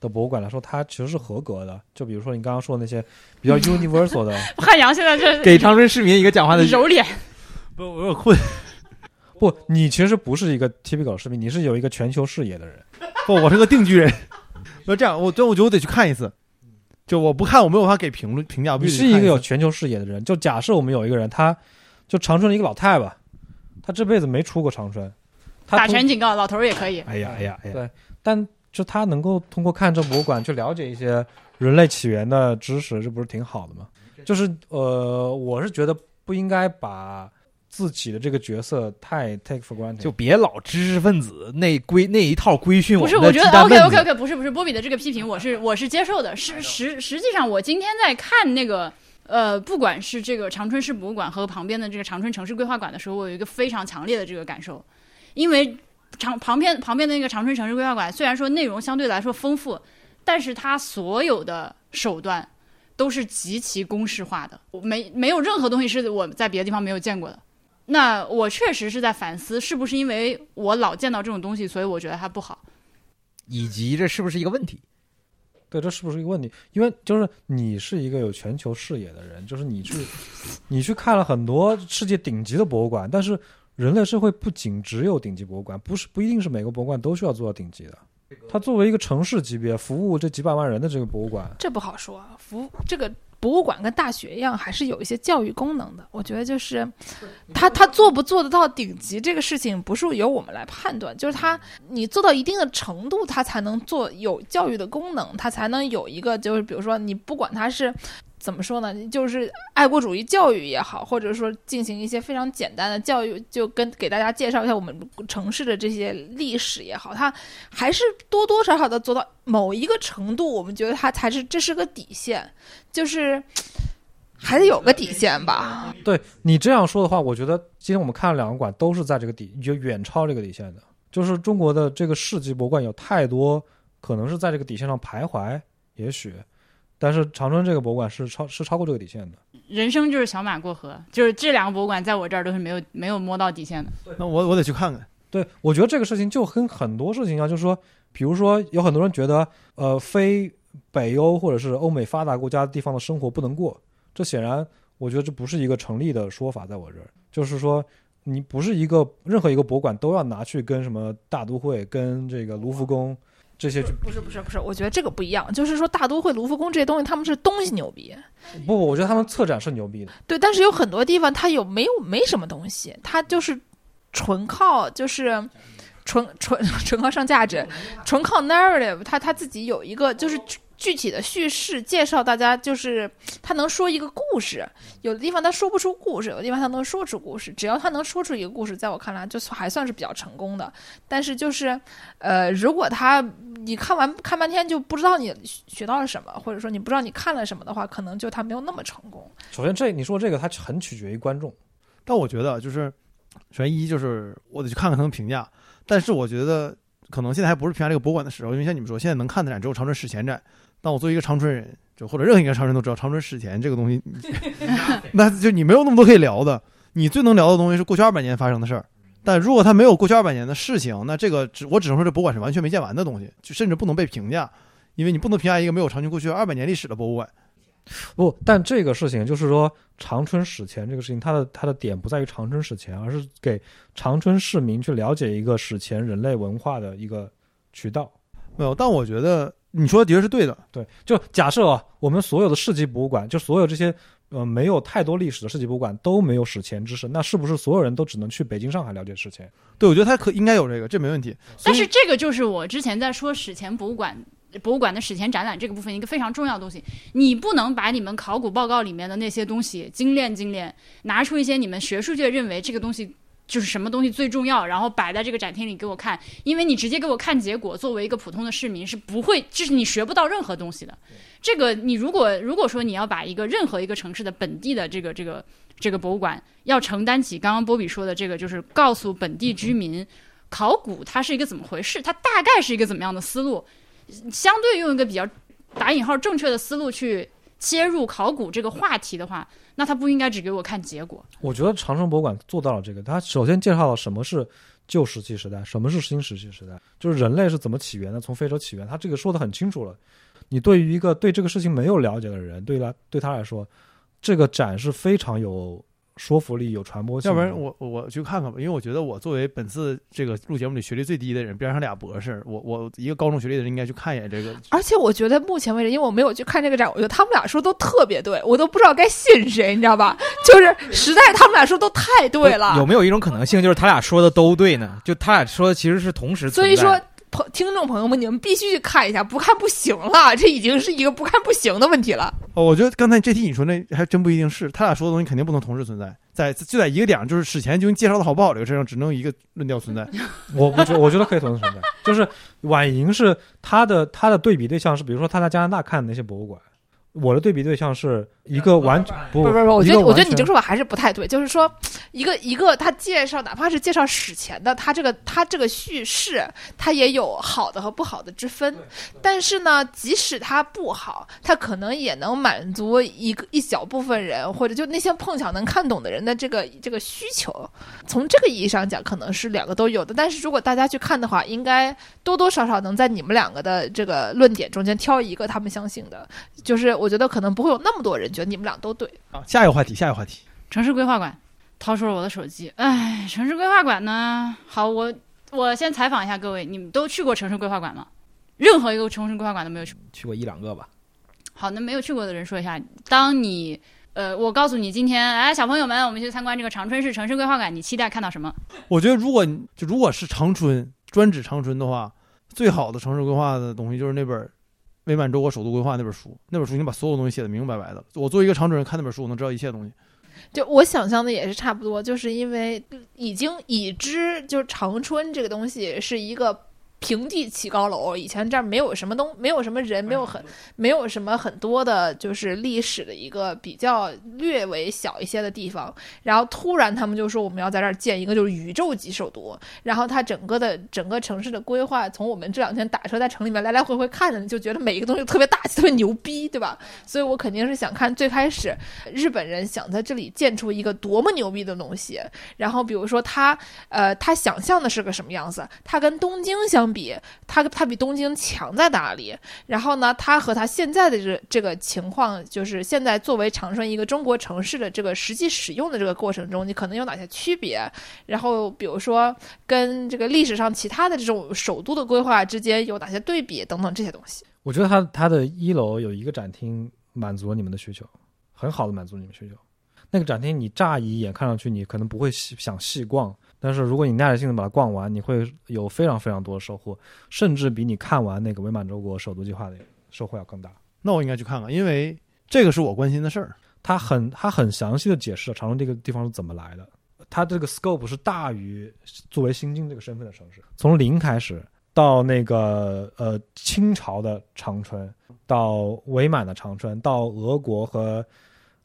的博物馆来说，它其实是合格的。就比如说你刚刚说的那些比较 universal 的，汉阳现在这给长春市民一个讲话的揉脸，不，我有点困。不，你其实不是一个 typical 市民，你是有一个全球视野的人。不，我是个定居人。那这样，我这我觉得我得去看一次。就我不看，我没有办法给评论评价。必你是一个有全球视野的人。就假设我们有一个人，他就长春的一个老太吧，他这辈子没出过长春，他打拳警告，老头儿也可以。哎呀哎呀哎呀！对但就他能够通过看这博物馆去了解一些人类起源的知识，这不是挺好的吗？就是呃，我是觉得不应该把自己的这个角色太 take for granted。就别老知识分子那规那一套规训不是，我觉得 OK OK OK，不是不是，波比的这个批评我是我是接受的。是实实际上，我今天在看那个呃，不管是这个长春市博物馆和旁边的这个长春城市规划馆的时候，我有一个非常强烈的这个感受，因为长旁边旁边的那个长春城市规划馆虽然说内容相对来说丰富，但是它所有的手段都是极其公式化的，我没没有任何东西是我在别的地方没有见过的。那我确实是在反思，是不是因为我老见到这种东西，所以我觉得它不好。以及这是不是一个问题？对，这是不是一个问题？因为就是你是一个有全球视野的人，就是你去你去看了很多世界顶级的博物馆，但是人类社会不仅只有顶级博物馆，不是不一定是每个博物馆都需要做到顶级的。它作为一个城市级别服务这几百万人的这个博物馆，这不好说，服这个博物馆跟大学一样，还是有一些教育功能的。我觉得就是，他他做不做得到顶级这个事情，不是由我们来判断，就是他你做到一定的程度，他才能做有教育的功能，他才能有一个就是比如说你不管他是。怎么说呢？就是爱国主义教育也好，或者说进行一些非常简单的教育，就跟给大家介绍一下我们城市的这些历史也好，它还是多多少少的做到某一个程度，我们觉得它才是这是个底线，就是还得有个底线吧。对你这样说的话，我觉得今天我们看了两个馆都是在这个底，就远超这个底线的。就是中国的这个世纪博物馆有太多可能是在这个底线上徘徊，也许，但是长春这个博物馆是超是超过这个底线的。人生就是小马过河，就是这两个博物馆在我这儿都是没有没有摸到底线的。那我我得去看看。对，我觉得这个事情就跟很多事情一样，就是说，比如说有很多人觉得，呃，非北欧或者是欧美发达国家地方的生活不能过，这显然我觉得这不是一个成立的说法，在我这儿，就是说。你不是一个任何一个博物馆都要拿去跟什么大都会、跟这个卢浮宫这些去不是不是不是，我觉得这个不一样，就是说大都会、卢浮宫这些东西，他们是东西牛逼，不不，我觉得他们策展是牛逼的。对，但是有很多地方它有没有没什么东西，它就是纯靠就是纯纯 纯靠上价值，纯靠 narrative，它它自己有一个就是具体的叙事介绍，大家就是他能说一个故事，有的地方他说不出故事，有的地方他能说出故事。只要他能说出一个故事，在我看来就还算是比较成功的。但是就是，呃，如果他你看完看半天就不知道你学到了什么，或者说你不知道你看了什么的话，可能就他没有那么成功。首先这你说这个，它很取决于观众。但我觉得就是，首先一就是我得去看看他们评价，但是我觉得可能现在还不是评价这个博物馆的时候，因为像你们说，现在能看的展只有长春史前展。但我作为一个长春人，就或者任何一个长春人都知道，长春史前这个东西，那就你没有那么多可以聊的。你最能聊的东西是过去二百年发生的事儿，但如果它没有过去二百年的事情，那这个只我只能说这博物馆是完全没见完的东西，就甚至不能被评价，因为你不能评价一个没有长春过去二百年历史的博物馆。不，但这个事情就是说，长春史前这个事情，它的它的点不在于长春史前，而是给长春市民去了解一个史前人类文化的一个渠道。没有，但我觉得你说的的确是对的。对，就假设啊，我们所有的市级博物馆，就所有这些呃没有太多历史的市级博物馆都没有史前知识，那是不是所有人都只能去北京、上海了解史前？对，我觉得它可应该有这个，这没问题。但是这个就是我之前在说史前博物馆。博物馆的史前展览这个部分一个非常重要的东西，你不能把你们考古报告里面的那些东西精炼精炼，拿出一些你们学术界认为这个东西就是什么东西最重要，然后摆在这个展厅里给我看，因为你直接给我看结果，作为一个普通的市民是不会，就是你学不到任何东西的。这个你如果如果说你要把一个任何一个城市的本地的这个这个这个博物馆要承担起刚刚波比说的这个，就是告诉本地居民考古它是一个怎么回事，它大概是一个怎么样的思路。相对用一个比较打引号正确的思路去切入考古这个话题的话，那他不应该只给我看结果。我觉得长生博物馆做到了这个。他首先介绍了什么是旧石器时代，什么是新石器时代，就是人类是怎么起源的，从非洲起源。他这个说的很清楚了。你对于一个对这个事情没有了解的人，对他对他来说，这个展是非常有说服力、有传播性。要不然我我我去看看吧，因为我觉得我作为本次这个录节目里学历最低的人，边上俩博士，我我一个高中学历的人应该去看一眼这个。而且我觉得目前为止，因为我没有去看这个展，我觉得他们俩说都特别对，我都不知道该信谁，你知道吧？就是实在他们俩说都太对了。有没有一种可能性，就是他俩说的都对呢？就他俩说的其实是同时所以说，朋听众朋友们，你们必须去看一下，不看不行了，这已经是一个不看不行的问题了。哦，我觉得刚才这题你说那还真不一定是，他俩说的东西肯定不能同时存在，在就在一个点上，就是史前究竟介绍的好不好这个事上，只能有一个论调存在。我不觉，我觉得可以同时存在。就是婉莹是他的他的对比对象是，比如说他在加拿大看的那些博物馆，我的对比对象是一个完不不不不，我觉得我觉得你这个说法还是不太对，就是说，一个一个他介绍，哪怕是介绍史前的，他这个他这个叙事，他也有好的和不好的之分。但是呢，即使他不好，他可能也能满足一个一小部分人，或者就那些碰巧能看懂的人的这个这个需求。从这个意义上讲，可能是两个都有的。但是如果大家去看的话，应该多多少少能在你们两个的这个论点中间挑一个他们相信的。就是我觉得可能不会有那么多人觉得你们俩都对。啊，下一个话题，下一个话题。城市规划馆，掏出了我的手机。哎，城市规划馆呢？好，我我先采访一下各位，你们都去过城市规划馆吗？任何一个城市规划馆都没有去。去过一两个吧。好，那没有去过的人说一下，当你呃，我告诉你今天，哎，小朋友们，我们去参观这个长春市城市规划馆，你期待看到什么？我觉得如果就如果是长春专指长春的话，最好的城市规划的东西就是那本《伪满洲国首都规划》那本书，那本书你把所有东西写的明明白白的。我作为一个长春人看那本书，我能知道一切东西。就我想象的也是差不多，就是因为已经已知，就是长春这个东西是一个平地起高楼，以前这儿没有什么东，没有什么人，没有很没有什么很多的，就是历史的一个比较略微小一些的地方。然后突然他们就说我们要在这儿建一个就是宇宙级首都，然后它整个的整个城市的规划，从我们这两天打车在城里面来来回回看着，就觉得每一个东西特别大气，特别牛逼，对吧？所以我肯定是想看最开始日本人想在这里建出一个多么牛逼的东西，然后比如说他呃他想象的是个什么样子，他跟东京相比，它它比东京强在哪里？然后呢，它和它现在的这这个情况，就是现在作为长春一个中国城市的这个实际使用的这个过程中，你可能有哪些区别？然后比如说跟这个历史上其他的这种首都的规划之间有哪些对比等等这些东西。我觉得它它的一楼有一个展厅满足你们的需求，很好的满足你们需求。那个展厅你乍一眼看上去你可能不会细想细逛，但是如果你耐着性子把它逛完，你会有非常非常多的收获，甚至比你看完那个伪满洲国首都计划的收获要更大。那我应该去看看，因为这个是我关心的事儿。他很他很详细的解释了长春这个地方是怎么来的，它这个 scope 是大于作为新京这个身份的城市，从零开始到那个呃清朝的长春，到伪满的长春，到俄国和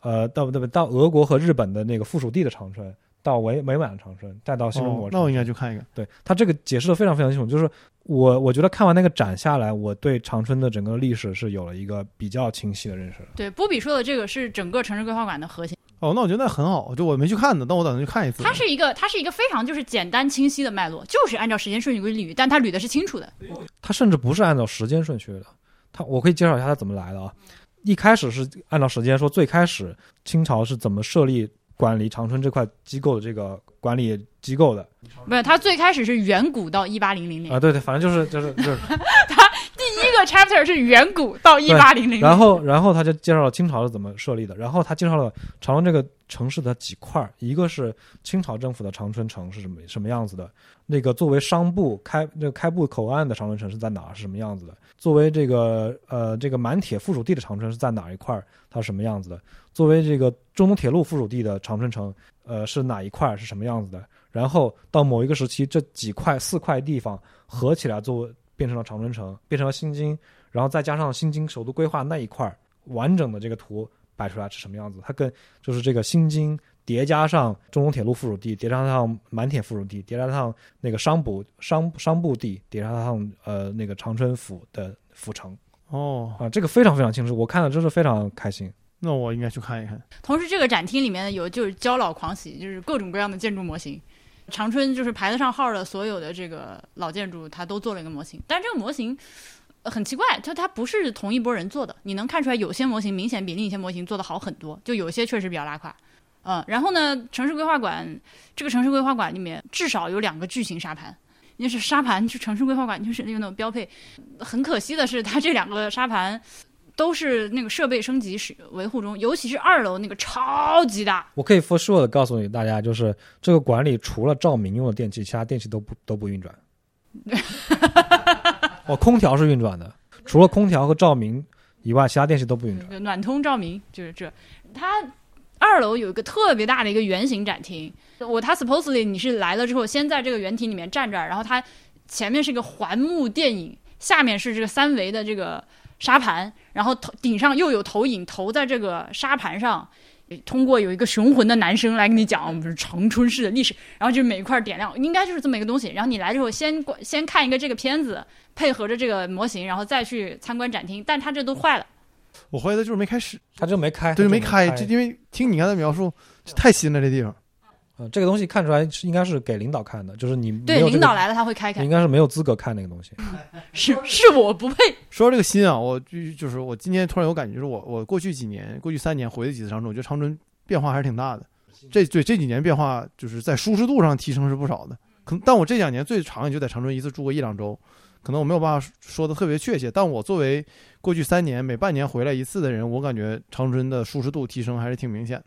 呃到对不到俄国和日本的那个附属地的长春，到伪伪满的长春，再到新中国、哦那我应该去看一看。对他这个解释的非常非常清楚，就是我我觉得看完那个展下来，我对长春的整个历史是有了一个比较清晰的认识。对，波比说的这个是整个城市规划馆的核心，哦，那我觉得那很好，就我没去看呢，但我打算去看一次。它是一个它是一个非常就是简单清晰的脉络，就是按照时间顺序给捋，但它捋的是清楚的。它甚至不是按照时间顺序的。它我可以介绍一下它怎么来的啊。一开始是按照时间说，最开始清朝是怎么设立管理长春这块机构的这个管理机构的不是，他最开始是远古到一八零零年，啊？对对，反正就是就是就是，个 chapter 是远古到一八零零，然后然后他就介绍了清朝是怎么设立的，然后他介绍了长春这个城市的几块儿，一个是清朝政府的长春城是什么什么样子的，那个作为商埠开这个开埠口岸的长春城是在哪儿是什么样子的，作为这个呃这个满铁附属地的长春是在哪一块儿它是什么样子的，作为这个中东铁路附属地的长春城呃是哪一块儿是什么样子的，然后到某一个时期这几块四块地方合起来作为变成了长春城，变成了新京，然后再加上新京首都规划那一块儿完整的这个图摆出来是什么样子？它跟就是这个新京叠加上中东铁路附属地，叠加上满铁附属地，叠加上那个商埠商商埠地，叠加上呃那个长春府的府城哦，啊，这个非常非常清楚，我看了真是非常开心。那我应该去看一看。同时，这个展厅里面有就是焦老狂喜，就是各种各样的建筑模型。长春就是排得上号的所有的这个老建筑，它都做了一个模型。但是这个模型、很奇怪，它它不是同一拨人做的。你能看出来，有些模型明显比另一些模型做得好很多，就有些确实比较拉胯。嗯，然后呢，城市规划馆这个城市规划馆里面至少有两个巨型沙盘。那是沙盘，就城市规划馆就是那种标配。很可惜的是，它这两个沙盘都是那个设备升级使维护中，尤其是二楼那个超级大。我可以 for sure 的告诉你大家，就是这个管理除了照明用的电器，其他电器都不都不运转。哦，空调是运转的，除了空调和照明以外，其他电器都不运转。对暖通照明就是这。它二楼有一个特别大的一个圆形展厅，我它 supposedly 你是来了之后，先在这个圆厅里面站这儿，然后它前面是个环幕电影，下面是这个三维的这个沙盘，然后头顶上又有投影投在这个沙盘上。通过有一个雄浑的男生来跟你讲我们是长春市的历史，然后就是每一块点亮，应该就是这么一个东西。然后你来之后先观先看一个这个片子，配合着这个模型，然后再去参观展厅。但它这都坏了。我怀疑他就是没开始，他就没开，对，没开，开。这因为听你刚才描述，这太新了，这地方。嗯，这个东西看出来是应该是给领导看的，就是你对，这个领导来了他会开开你应，该是没有资格看那个东西。是是我不配。说到这个心啊，我就就是我今天突然有感觉，就是我我过去几年，过去三年回了几次长春，我觉得长春变化还是挺大的。这对这几年变化就是在舒适度上提升是不少的。可能但我这两年最长也就在长春一次住过一两周，可能我没有办法说的特别确切。但我作为过去三年每半年回来一次的人，我感觉长春的舒适度提升还是挺明显的。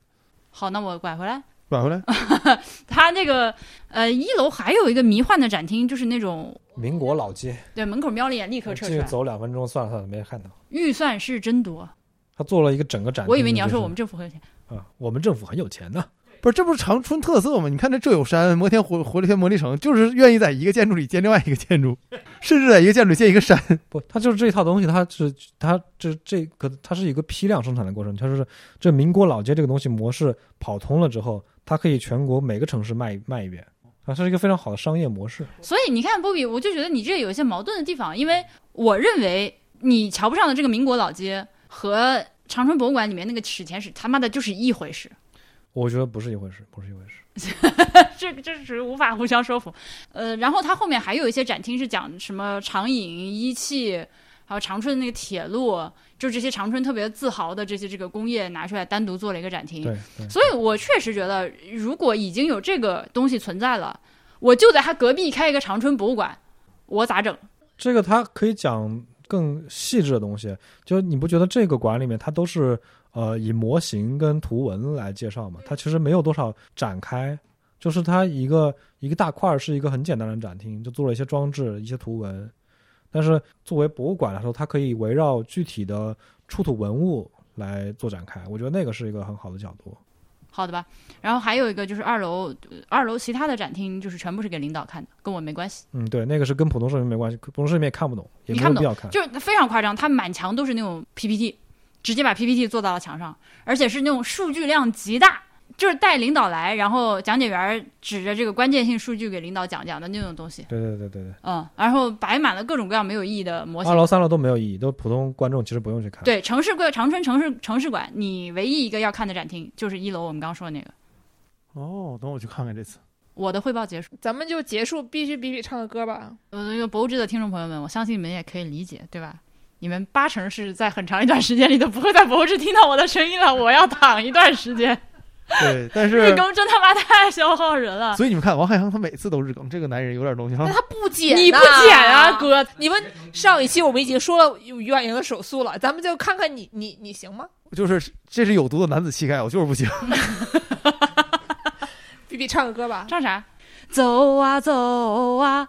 好，那我拐回来。拐回来，它那个呃一楼还有一个迷幻的展厅，就是那种民国老街，对门口瞄了一眼立刻撤出来。走两分钟，算了算了，没看到。预算是真多，他做了一个整个展厅，我以为你要说我们政府很有钱。啊，我们政府很有钱呢。不是这不是长春特色吗？你看这这有山，摩天活活力天魔力城，就是愿意在一个建筑里建另外一个建筑，甚至在一个建筑里建一个山。不，它就是这一套东西，它是它这这个它是一个批量生产的过程。它是这民国老街这个东西模式跑通了之后，它可以全国每个城市卖卖一遍啊，它是一个非常好的商业模式。所以你看，波比，我就觉得你这有一些矛盾的地方，因为我认为你瞧不上的这个民国老街和长春博物馆里面那个史前史他妈的就是一回事。我觉得不是一回事，不是一回事。这个这是属于无法互相说服。呃，然后它后面还有一些展厅是讲什么长影、一汽，还有长春的那个铁路，就这些长春特别自豪的这些这个工业拿出来单独做了一个展厅。所以我确实觉得，如果已经有这个东西存在了，我就在它隔壁开一个长春博物馆，我咋整？这个它可以讲更细致的东西。就你不觉得这个馆里面它都是呃以模型跟图文来介绍吗？它其实没有多少展开，就是它一个一个大块儿是一个很简单的展厅，就做了一些装置、一些图文。但是作为博物馆来说，它可以围绕具体的出土文物来做展开，我觉得那个是一个很好的角度。好的吧。然后还有一个就是二楼，呃二楼其他的展厅就是全部是给领导看的，跟我没关系。嗯，对，那个是跟普通市民没关系，普通市民也看不懂，也看不没有必要看。就是非常夸张，它满墙都是那种 PPT，直接把 PPT 做到了墙上，而且是那种数据量极大，就是带领导来，然后讲解员指着这个关键性数据给领导讲讲的那种东西。对对对对对，嗯，然后摆满了各种各样没有意义的模型二。楼、三楼都没有意义，都普通观众其实不用去看。，对，城市贵长春城市城市馆，你唯一一个要看的展厅就是一楼我们刚说的那个。哦，等我去看看这次。我的汇报结束。咱们就结束必须比比唱个歌吧。嗯，那个博物志的听众朋友们，我相信你们也可以理解，对吧？你们八成是在很长一段时间里都不会在博物志听到我的声音了，我要躺一段时间。对，但是日是更真他妈太消耗人了。所以你们看，王海洋他每次都日更，这个男人有点东西哈但。他不剪，你不剪啊，？哥！你们上一期我们已经说了于婉莹的手速了，咱们就看看你你你行吗？就是这是有毒的男子气概，我就是不行。比比唱个歌吧。唱啥？走啊走啊，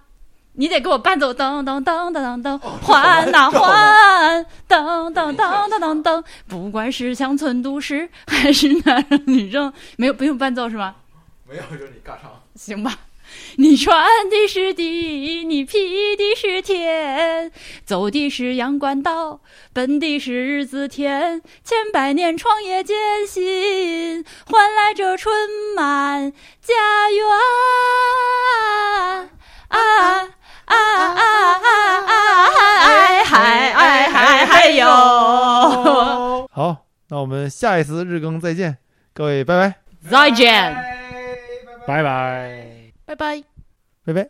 你得给我伴奏，噔噔噔噔噔噔，换呐换，噔噔噔噔噔噔。不管是乡村都市还是男人女生，没有不用伴奏是吗？没有，就是你尬唱。行吧。你穿的是地，你披的是天，走的是阳关道，奔的是日子天。千百年创业艰辛，换来这春满家园。啊啊啊啊啊！哎嗨哎嗨嗨哟！好，那我们下一次日更再见，各位拜拜再见。拜拜。拜拜。拜拜。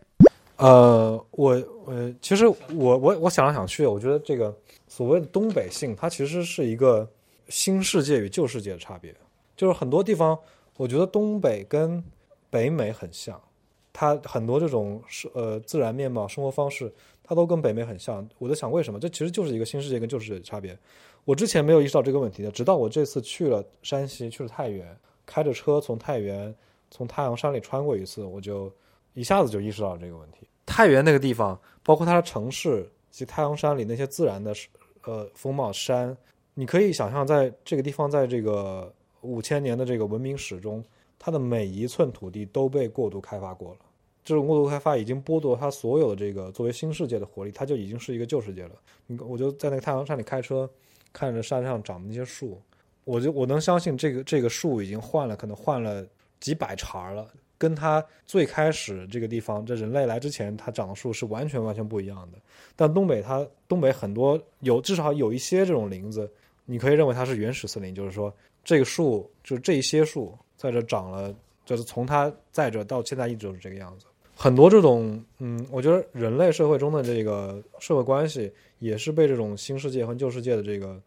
呃，我呃，其实我我我想来想去，我觉得这个所谓的东北性，它其实是一个新世界与旧世界的差别。就是很多地方，我觉得东北跟北美很像，它很多这种是呃自然面貌、生活方式，它都跟北美很像。我在想为什么？这其实就是一个新世界跟旧世界的差别。我之前没有意识到这个问题的，直到我这次去了山西，去了太原，开着车从太原从太阳山里穿过一次，我就一下子就意识到了这个问题。太原那个地方，包括它的城市及太阳山里那些自然的呃风貌山，你可以想象，在这个地方，在这个五千年的这个文明史中，它的每一寸土地都被过度开发过了。这种过度开发已经剥夺它所有的这个作为新世界的活力，它就已经是一个旧世界了。你我就在那个太阳山里开车，看着山上长的那些树，我就我能相信这个这个树已经换了，可能换了几百茬了。跟它最开始这个地方，这人类来之前，它长的树是完全完全不一样的。但东北它东北很多有至少有一些这种林子，你可以认为它是原始森林，就是说这个树就是这一些树在这长了，就是从它在这到现在一直都是这个样子。很多这种嗯，我觉得人类社会中的这个社会关系也是被这种新世界和旧世界的这个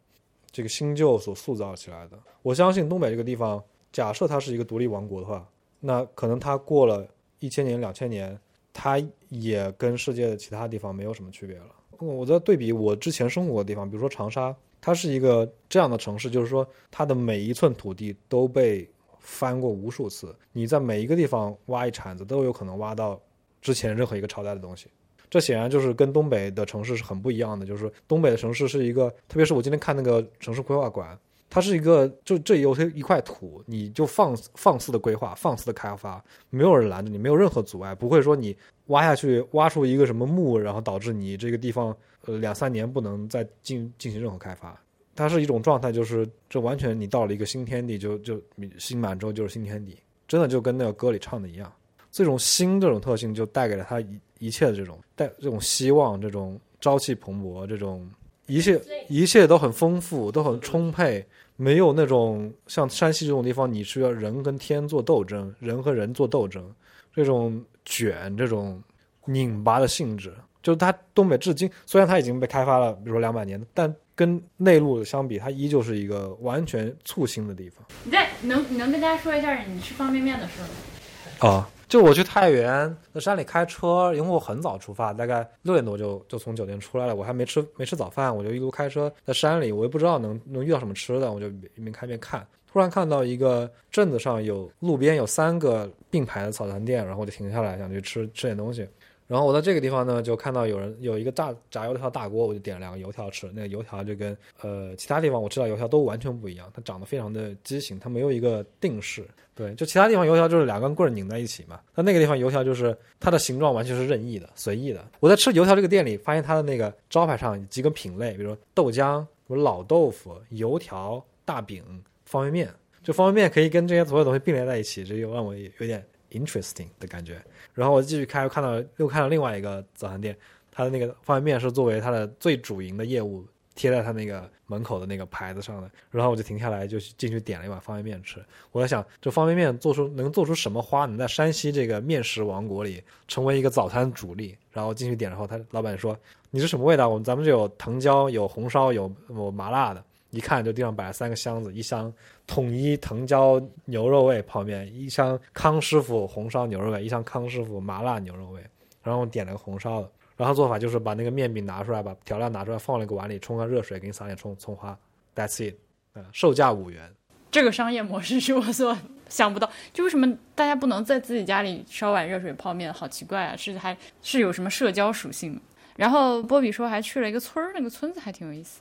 这个新旧所塑造起来的。我相信东北这个地方，假设它是一个独立王国的话，那可能它过了一千年、两千年，它也跟世界的其他地方没有什么区别了。我在对比我之前生活的地方，比如说长沙，它是一个这样的城市，就是说它的每一寸土地都被翻过无数次，你在每一个地方挖一铲子都有可能挖到之前任何一个朝代的东西。这显然就是跟东北的城市是很不一样的，就是东北的城市是一个，特别是我今天看那个城市规划馆，它是一个就这有一块土，你就放放肆的规划，放肆的开发，没有人拦着你，没有任何阻碍，不会说你挖下去挖出一个什么墓，然后导致你这个地方呃两三年不能再进进行任何开发。它是一种状态，就是这完全你到了一个新天地，就就心满之后就是新天地，真的就跟那个歌里唱的一样。这种新这种特性就带给了他一一切的这种带这种希望，这种朝气蓬勃，这种一切一切都很丰富，都很充沛，没有那种像山西这种地方，你需要人跟天做斗争，人和人做斗争，这种卷，这种拧巴的性质。就是它东北至今，虽然它已经被开发了，比如说两百年，但跟内陆相比，它依旧是一个完全簇新的地方。你在能你能跟大家说一下你吃方便面的事吗？啊，就我去太原在山里开车，因为我很早出发，大概六点多就就从酒店出来了，我还没吃没吃早饭，我就一路开车在山里，我也不知道能能遇到什么吃的，我就一边开一边看。突然看到一个镇子上有路边有三个并排的早餐店，然后我就停下来想去吃吃点东西。然后我在这个地方呢，就看到有人有一个炸炸油条大锅，我就点了两个油条吃。那个油条就跟呃其他地方我吃到油条都完全不一样，它长得非常的畸形，它没有一个定式。对，就其他地方油条就是两根棍拧在一起嘛，那那个地方油条就是它的形状完全是任意的、随意的。我在吃油条这个店里，发现它的那个招牌上几个品类，比如说豆浆、什么老豆腐、油条、大饼、方便面，就方便面可以跟这些所有东西并列在一起，这就让我有点 interesting 的感觉。然后我继续开，又看到又看到另外一个早餐店，它的那个方便面是作为它的最主营的业务贴在它那个门口的那个牌子上的。然后我就停下来，就进去点了一碗方便面吃。我在想，这方便面做出能做出什么花，能在山西这个面食王国里成为一个早餐主力？然后进去点然后，他老板说：“你是什么味道？我们咱们这有藤椒、有红烧、有有麻辣的。”一看就地上摆了三个箱子，一箱统一藤椒牛肉味泡面，一箱康师傅红烧牛肉味，一箱康师傅麻辣牛肉味。然后我点了个红烧的，然后做法就是把那个面饼拿出来，把调料拿出来，放了一个碗里，冲个热水，给你撒点葱葱花，That's it。嗯，售价五元。这个商业模式是我所想不到，就为什么大家不能在自己家里烧碗热水泡面？好奇怪啊！是还是有什么社交属性？然后波比说还去了一个村儿，那个村子还挺有意思。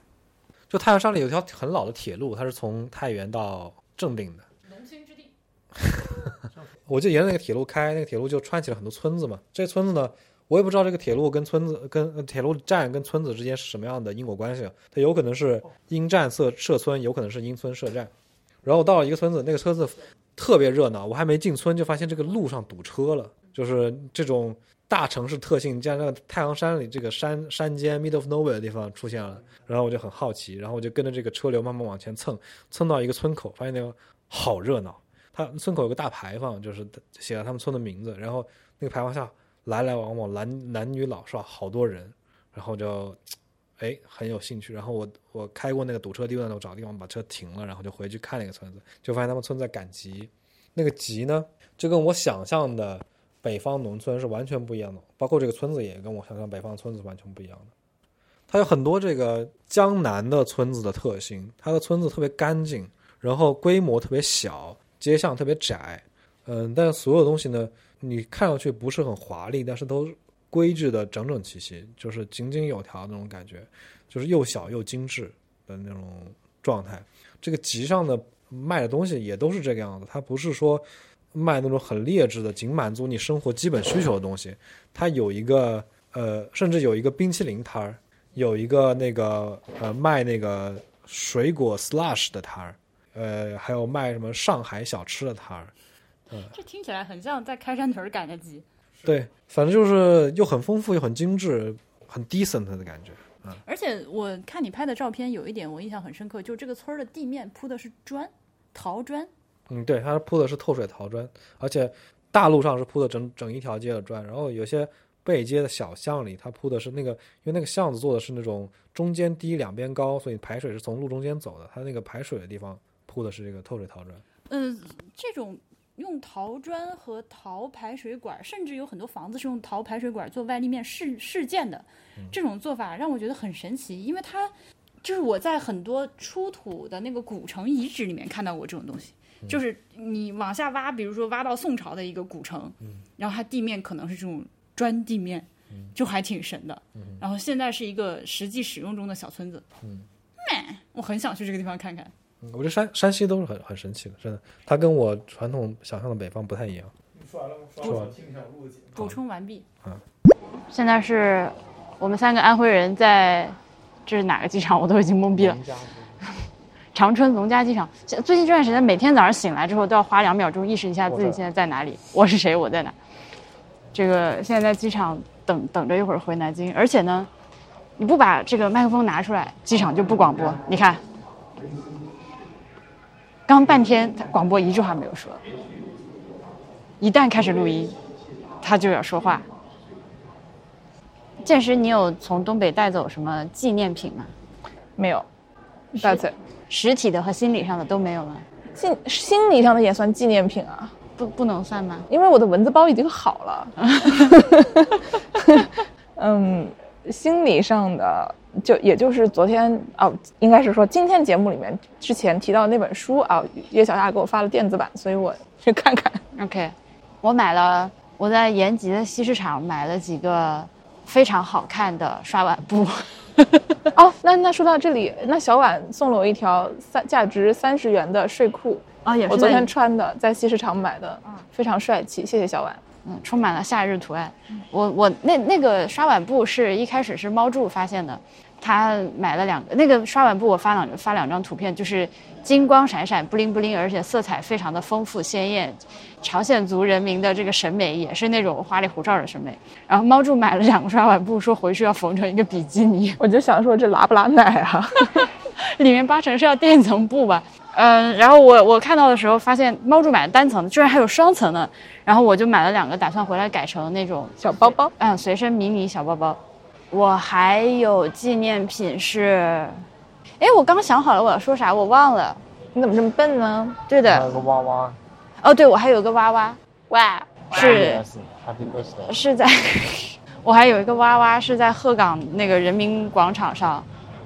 就太阳山里有一条很老的铁路，它是从太原到正定的。农村之地。我就沿着那个铁路开，那个铁路就串起了很多村子嘛。这些村子呢，我也不知道这个铁路跟村子、跟呃铁路站跟村子之间是什么样的因果关系。它有可能是因站设设村，有可能是因村设站。然后我到了一个村子，那个村子特别热闹，我还没进村就发现这个路上堵车了，就是这种。大城市特性，在那个太阳山里这个山山间 middle of nowhere 的地方出现了，然后我就很好奇，然后我就跟着这个车流慢慢往前蹭，蹭到一个村口，发现那个好热闹。他村口有个大牌坊，就是写了他们村的名字，然后那个牌坊下来来往往男男女老少好多人，然后就哎很有兴趣。然后我我开过那个堵车地段，我找地方把车停了，然后就回去看那个村子，就发现他们村在赶集。那个集呢，就跟我想象的。北方农村是完全不一样的，包括这个村子也跟我想象北方村子完全不一样的。它有很多这个江南的村子的特性，它的村子特别干净，然后规模特别小，街巷特别窄，嗯，但所有东西呢，你看上去不是很华丽，但是都规制的整整齐齐，就是井井有条那种感觉，就是又小又精致的那种状态。这个集上的卖的东西也都是这个样子，它不是说。卖那种很劣质的，仅满足你生活基本需求的东西。它有一个呃，甚至有一个冰淇淋摊儿，有一个那个呃卖那个水果 slush 的摊儿，呃，还有卖什么上海小吃的摊儿。嗯，这听起来很像在开山屯赶的集。对，反正就是又很丰富又很精致，很 decent 的感觉。嗯，而且我看你拍的照片，有一点我印象很深刻，就这个村儿的地面铺的是砖，陶砖。嗯，对，它铺的是透水陶砖，而且大路上是铺的整整一条街的砖，然后有些背街的小巷里，它铺的是那个，因为那个巷子做的是那种中间低两边高，所以排水是从路中间走的，它那个排水的地方铺的是这个透水陶砖。嗯，这种用陶砖和陶排水管，甚至有很多房子是用陶排水管做外立面试试建的，这种做法让我觉得很神奇，因为它就是我在很多出土的那个古城遗址里面看到过这种东西。就是你往下挖，比如说挖到宋朝的一个古城，然后它地面可能是这种砖地面，就还挺神的。然后现在是一个实际使用中的小村子，嗯，我很想去这个地方看看。我觉得山山西都是很很神奇的，真的，它跟我传统想象的北方不太一样。说完了吗？说完。补充完毕。嗯。现在是我们三个安徽人在，这是哪个机场？我都已经懵逼了。长春龙嘉机场，最近这段时间，每天早上醒来之后都要花两秒钟意识一下自己现在在哪里，我是谁，我在哪。这个现在在机场等等着一会儿回南京，而且呢，你不把这个麦克风拿出来，机场就不广播。你看，刚半天广播一句话没有说，一旦开始录音，他就要说话。建时，你有从东北带走什么纪念品吗？没有，带走。实体的和心理上的都没有吗？心心理上的也算纪念品啊？不不能算吗？因为我的蚊子包已经好了。嗯，心理上的就也就是昨天哦，应该是说今天节目里面之前提到那本书啊，叶小夏给我发了电子版，所以我去看看。OK，我买了我在延吉的西市场买了几个非常好看的刷碗布，哦，那那说到这里，那小婉送了我一条三价值三十元的睡裤，啊，也我昨天穿的，在西市场买的，非常帅气，谢谢小婉。嗯，充满了夏日图案。我我那那个刷碗布是一开始是猫柱发现的，他买了两个那个刷碗布，我发两发两张图片，就是金光闪闪、布灵布灵，而且色彩非常的丰富鲜艳。朝鲜族人民的这个审美也是那种花里胡哨的审美。然后猫柱买了两个刷碗布，说回去要缝成一个比基尼，我就想说这拉不拉奶啊？里面八成是要垫一层布吧。嗯，然后我我看到的时候发现猫柱买了单层的，居然还有双层的，然后我就买了两个，打算回来改成那种小包包，嗯，随身迷你小包包。我还有纪念品是，哎，我刚想好了我要说啥，我忘了。你怎么这么笨呢？对的，有个娃娃，哦，对，我还有个娃娃，哇，是是在，我还有一个娃娃是在鹤岗那个人民广场上，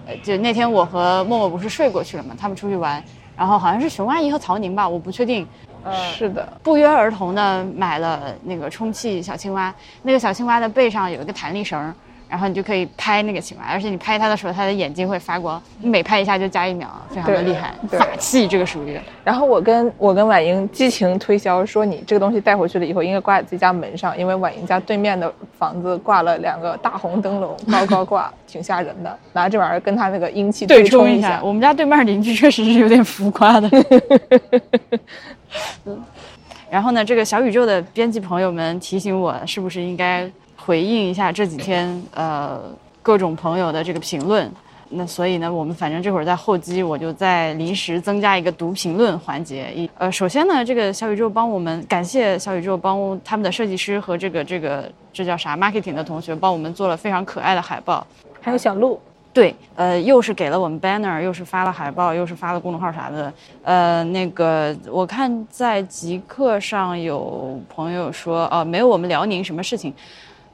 呃，就那天我和默默不是睡过去了嘛，他们出去玩，然后好像是熊阿姨和曹宁吧，我不确定。呃，是的，不约而同的买了那个充气小青蛙，那个小青蛙的背上有一个弹力绳，然后你就可以拍那个青蛙，而且你拍它的时候，它的眼睛会发光，你每拍一下就加一秒，非常的厉害，法器这个属于。然后我跟我跟婉莹激情推销说，你这个东西带回去了以后，应该挂在自己家门上，因为婉莹家对面的房子挂了两个大红灯笼，高高挂，挺吓人的。拿这玩意儿跟它那个阴气对冲一冲一下，我们家对面邻居确实是有点浮夸的。嗯，然后呢，这个小宇宙的编辑朋友们提醒我，是不是应该回应一下这几天呃各种朋友的这个评论？那所以呢，我们反正这会儿在后期，我就在临时增加一个读评论环节。一呃，首先呢，这个小宇宙帮我们感谢小宇宙帮他们的设计师和这个这个这叫啥 marketing 的同学帮我们做了非常可爱的海报。还有小鹿，对，呃，又是给了我们 banner，又是发了海报，又是发了公众号啥的。呃，那个我看在极客上有朋友说，哦、没有我们辽宁什么事情，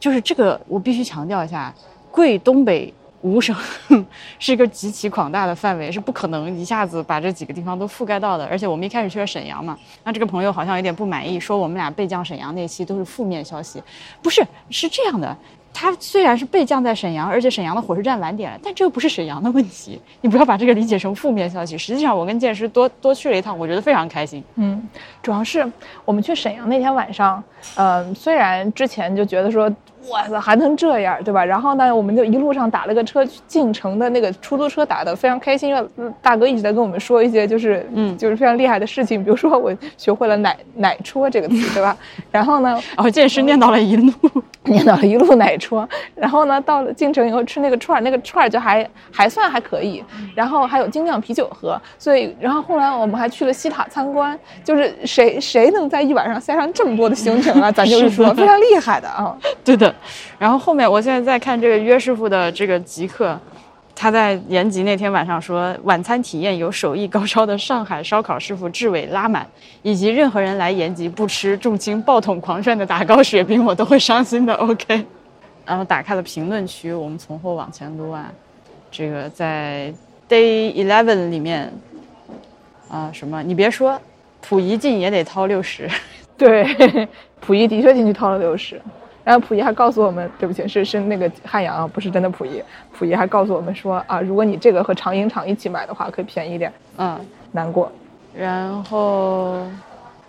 就是这个我必须强调一下，贵东北。五 省是一个极其广大的范围，是不可能一下子把这几个地方都覆盖到的。而且我们一开始去了沈阳嘛，那这个朋友好像有点不满意，说我们俩备降沈阳那期都是负面消息。不是，是这样的，他虽然是被降在沈阳，而且沈阳的火车站晚点了，但这又不是沈阳的问题。你不要把这个理解成负面消息。实际上，我跟建师多多去了一趟，我觉得非常开心。嗯，主要是我们去沈阳那天晚上，呃，虽然之前就觉得说，哇塞，还能这样，对吧？然后呢，我们就一路上打了个车进城的那个出租车打的非常开心，因为嗯大哥一直在跟我们说一些就是嗯就是非常厉害的事情，比如说我学会了奶奶戳这个词，对吧？然后呢，然后剑师念叨了一路，念叨了一路奶戳，然后呢，到了进城以后吃那个串儿，那个串儿就还还算还可以，然后还有精酿啤酒喝，所以然后后来我们还去了西塔参观，就是谁谁能在一晚上塞上这么多的行程啊？咱就是说非常厉害的啊！对的。然后后面我现在在看这个约师傅的这个极客，他在延吉那天晚上说，晚餐体验有手艺高超的上海烧烤师傅志伟拉满，以及任何人来延吉不吃重青爆桶狂涮的打糕雪冰，我都会伤心的。OK。然后打开了评论区，我们从后往前撸啊，这个在 Day Eleven 里面，啊、什么？你别说，溥仪进也得掏六十。对，溥仪的确进去掏了六十，然后溥仪还告诉我们，对不起，是是那个汉阳啊，不是真的溥仪。溥仪还告诉我们说啊，如果你这个和长影厂一起买的话，可以便宜点。嗯，难过，然后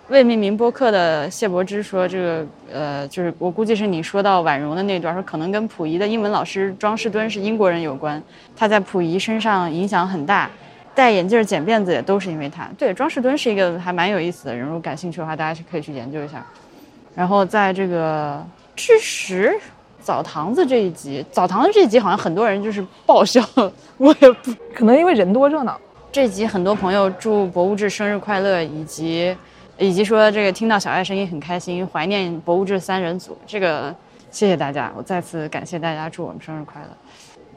未命名播客的谢柏芝说，这个呃，就是我估计是你说到婉容的那段，说可能跟溥仪的英文老师庄士敦是英国人有关，他在溥仪身上影响很大。戴眼镜儿剪辫子也都是因为他。对，庄士敦是一个还蛮有意思的人，如果感兴趣的话，大家是可以去研究一下。然后在这个知识澡堂子这一集，澡堂子这一集好像很多人就是爆笑，我也不可能因为人多热闹。这集很多朋友祝博物志生日快乐，以及以及说这个听到小爱声音很开心，怀念博物志三人组。这个谢谢大家，我再次感谢大家，祝我们生日快乐。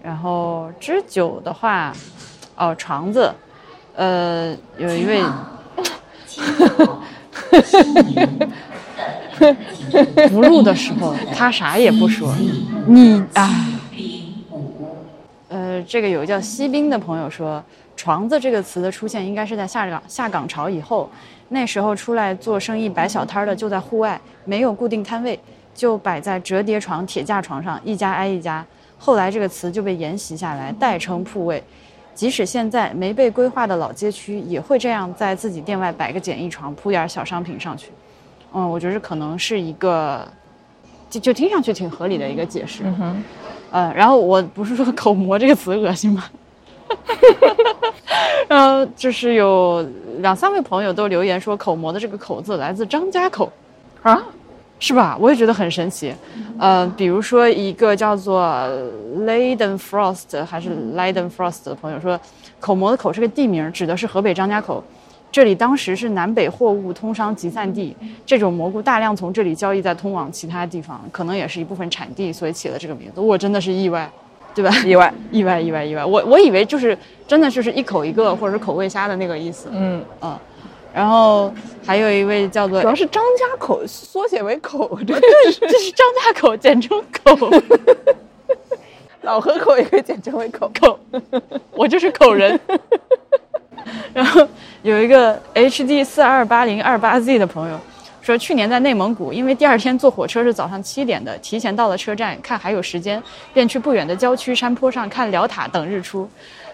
然后之酒的话，哦，床子，呃，有一位 不录的时候，他啥也不说，你啊。呃，这个有个叫西兵的朋友说，床子这个词的出现应该是在下岗下岗潮以后，那时候出来做生意摆小摊儿的就在户外，没有固定摊位，就摆在折叠床、铁架床上，一家挨一家。后来这个词就被沿袭下来，代称铺位。即使现在没被规划的老街区，也会这样在自己店外摆个简易床，铺点儿小商品上去。嗯，我觉得可能是一个，就就听上去挺合理的一个解释。嗯哼，呃，然后我不是说口蘑这个词恶心吗？然后就是有两三位朋友都留言说，口蘑的这个口字来自张家口，啊，是吧？我也觉得很神奇。呃，比如说一个叫做 Leiden Frost 还是 Leiden Frost 的朋友说，口蘑的口是个地名，指的是河北张家口。这里当时是南北货物通商集散地，这种蘑菇大量从这里交易，再通往其他地方，可能也是一部分产地，所以起了这个名字。我真的是意外，对吧？意外，意外，意外，意外。我我以为就是真的就是一口一个，或者是口味虾的那个意思。嗯，嗯，然后还有一位叫做主要是张家口缩写为口，这个这是张家口，简称口 老河口也可以简称为口。口，我就是口人。然后有一个 HD 四二八零二八 Z 的朋友说，去年在内蒙古，因为第二天坐火车是早上七点的，提前到了车站，看还有时间，便去不远的郊区山坡上看辽塔等日出。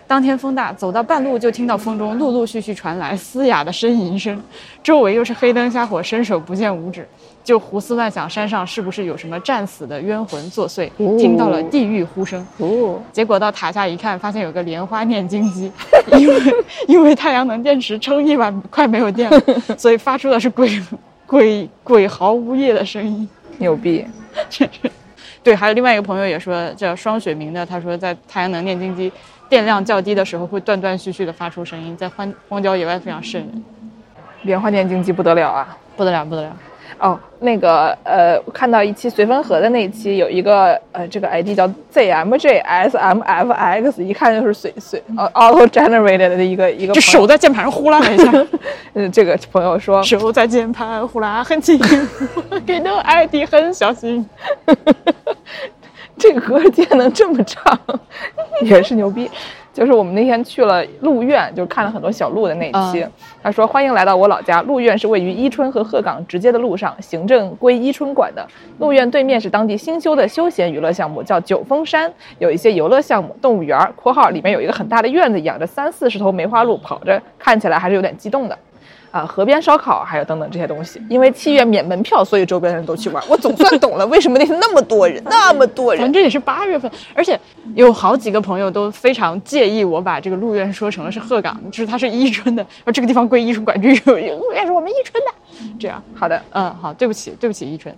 当天风大，走到半路就听到风中陆陆续续传来嘶哑的呻吟声，周围又是黑灯瞎火，伸手不见五指，就胡思乱想山上是不是有什么战死的冤魂作祟，听到了地狱呼声。哦，结果到塔下一看，发现有个莲花念经机，因为因为太阳能电池撑一晚快没有电了，所以发出的是鬼鬼鬼嚎呜咽的声音。牛逼！对，还有另外一个朋友也说叫双雪明的，他说在太阳能念经机电量较低的时候会断断续续的发出声音，在荒荒郊野外非常瘆人，莲花念经机不得了啊！不得了不得了。哦，那个呃，我看到一期随风河的那一期，有一个呃，这个 ID 叫 ZMJSMFX，一看就是随随呃 auto generated 的一个一个就手在键盘上呼啦了一下，嗯，这个朋友说，手在键盘呼啦很轻，给的 ID 很小心。这个歌竟然能这么唱，也是牛逼。就是我们那天去了鹿苑，就是看了很多小鹿的那一期。他说：“欢迎来到我老家，鹿苑是位于伊春和鹤岗直接的路上，行政归伊春管的。鹿苑对面是当地新修的休闲娱乐项目，叫九峰山，有一些游乐项目、动物园（括号里面有一个很大的院子，养着三四十头梅花鹿，跑着，看起来还是有点激动的。”啊，河边烧烤还有等等这些东西，因为七月免门票，所以周边人都去玩。我总算懂了，为什么那天那么多人，那么多人。反正也是八月份，而且有好几个朋友都非常介意我把这个鹿苑说成了是鹤岗，就是它是伊春的，而这个地方归伊春管，这个鹿苑是我们伊春的。这样，好的，嗯，好，对不起，对不起，伊春。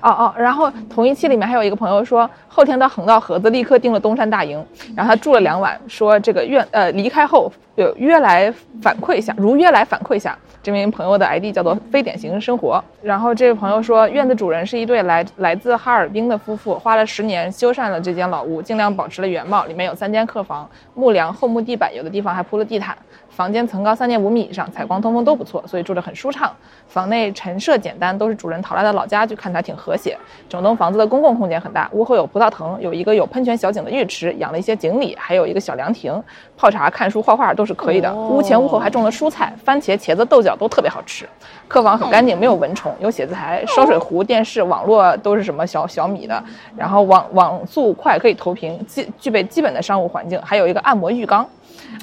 哦哦，然后同一期里面还有一个朋友说，后天到横道河子立刻订了东山大营，然后他住了两晚，说这个院呃离开后有约来反馈一下，如约来反馈一下。这名朋友的 ID 叫做非典型生活。然后这位朋友说，院子主人是一对来来自哈尔滨的夫妇，花了十年修缮了这间老屋，尽量保持了原貌。里面有三间客房，木梁、厚木地板，有的地方还铺了地毯。房间层高三点五米以上，采光通风都不错，所以住着很舒畅。房内陈设简单，都是主人淘来的老家具，看起来挺和谐。整栋房子的公共空间很大，屋后有葡萄藤，有一个有喷泉小景的浴池，养了一些锦鲤，还有一个小凉亭，泡茶、看书、画画都是可以的。屋前屋后还种了蔬菜，番茄、茄子、豆角都特别好吃。客房很干净，没有蚊虫，有写字台、烧水壶、电视、网络都是什么小小米的，然后网网速快，可以投屏，具具备基本的商务环境，还有一个按摩浴缸。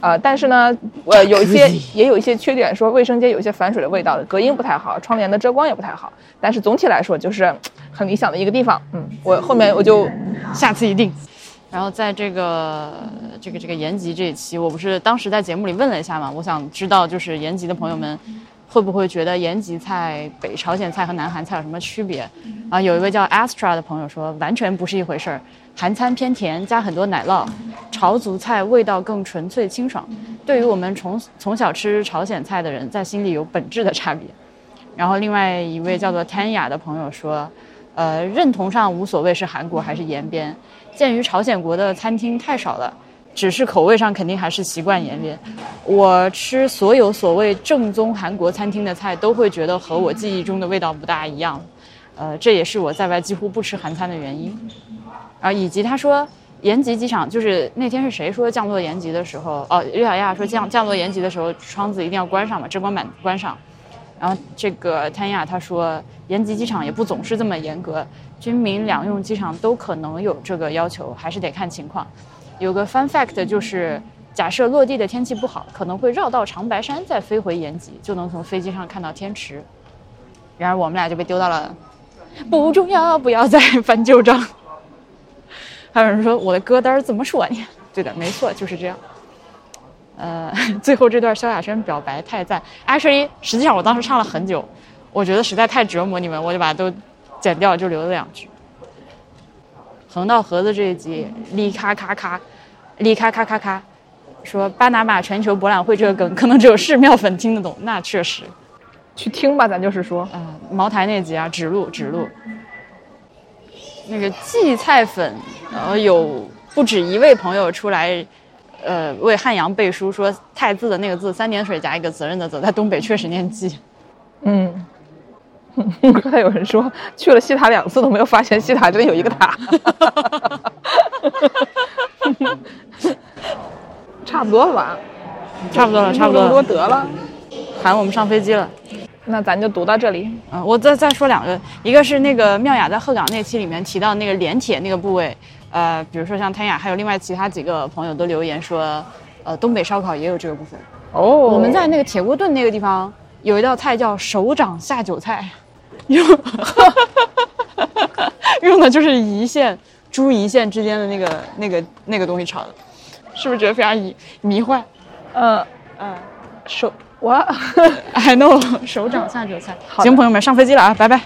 呃，但是呢，呃，有一些也有一些缺点，说卫生间有一些反水的味道，隔音不太好，窗帘的遮光也不太好。但是总体来说，就是很理想的一个地方。嗯，我后面我就 下次一定。然后在这个这个这个延吉这一期，我不是当时在节目里问了一下嘛，我想知道就是延吉的朋友们会不会觉得延吉菜、北朝鲜菜和南韩菜有什么区别？啊，有一位叫 Astra 的朋友说，完全不是一回事儿。韩餐偏甜，加很多奶酪；朝族菜味道更纯粹清爽。对于我们从从小吃朝鲜菜的人，在心里有本质的差别。然后另外一位叫做 Tanya 的朋友说，呃，认同上无所谓是韩国还是延边。鉴于朝鲜国的餐厅太少了，只是口味上肯定还是习惯延边。我吃所有所谓正宗韩国餐厅的菜，都会觉得和我记忆中的味道不大一样。呃，这也是我在外几乎不吃韩餐的原因。啊，以及他说，延吉机场就是那天是谁说降落延吉的时候，哦，刘小亚说降降落延吉的时候窗子一定要关上嘛，遮光板关上。然后这个谭亚他说，延吉机场也不总是这么严格，军民两用机场都可能有这个要求，还是得看情况。有个 fun fact 就是，假设落地的天气不好，可能会绕到长白山再飞回延吉，就能从飞机上看到天池。然而我们俩就被丢到了，不重要，不要再翻旧账。还有人说我的歌单怎么说呢？对的，没错，就是这样。呃，最后这段萧亚轩表白太赞，actually，实际上我当时唱了很久，我觉得实在太折磨你们，我就把它都剪掉，就留了两句。横道盒子这一集，哩咔咔咔，哩咔咔咔咔，说巴拿马全球博览会这个梗，可能只有寺庙粉听得懂，那确实。去听吧，咱就是说，嗯、茅台那集啊，指路指路。那个荠菜粉，呃，有不止一位朋友出来，呃，为汉阳背书，说“太”字的那个字三点水加一个责任的责，在东北确实念荠。嗯。刚才有人说去了西塔两次都没有发现西塔真的有一个塔，差不多了吧？差不多了，差不多，得了，喊我们上飞机了。那咱就读到这里。嗯，我再再说两个，一个是那个妙雅在鹤岗那期里面提到那个连铁那个部位，呃，比如说像谭雅，还有另外其他几个朋友都留言说，呃，东北烧烤也有这个部分。哦，我们在那个铁锅炖那个地方有一道菜叫手掌下酒菜，用 用的就是胰腺、猪胰腺之间的那个那个那个东西炒的，是不是觉得非常迷迷幻？嗯嗯手我，I know，手掌下酒菜。好行，朋友们，上飞机了啊，拜拜。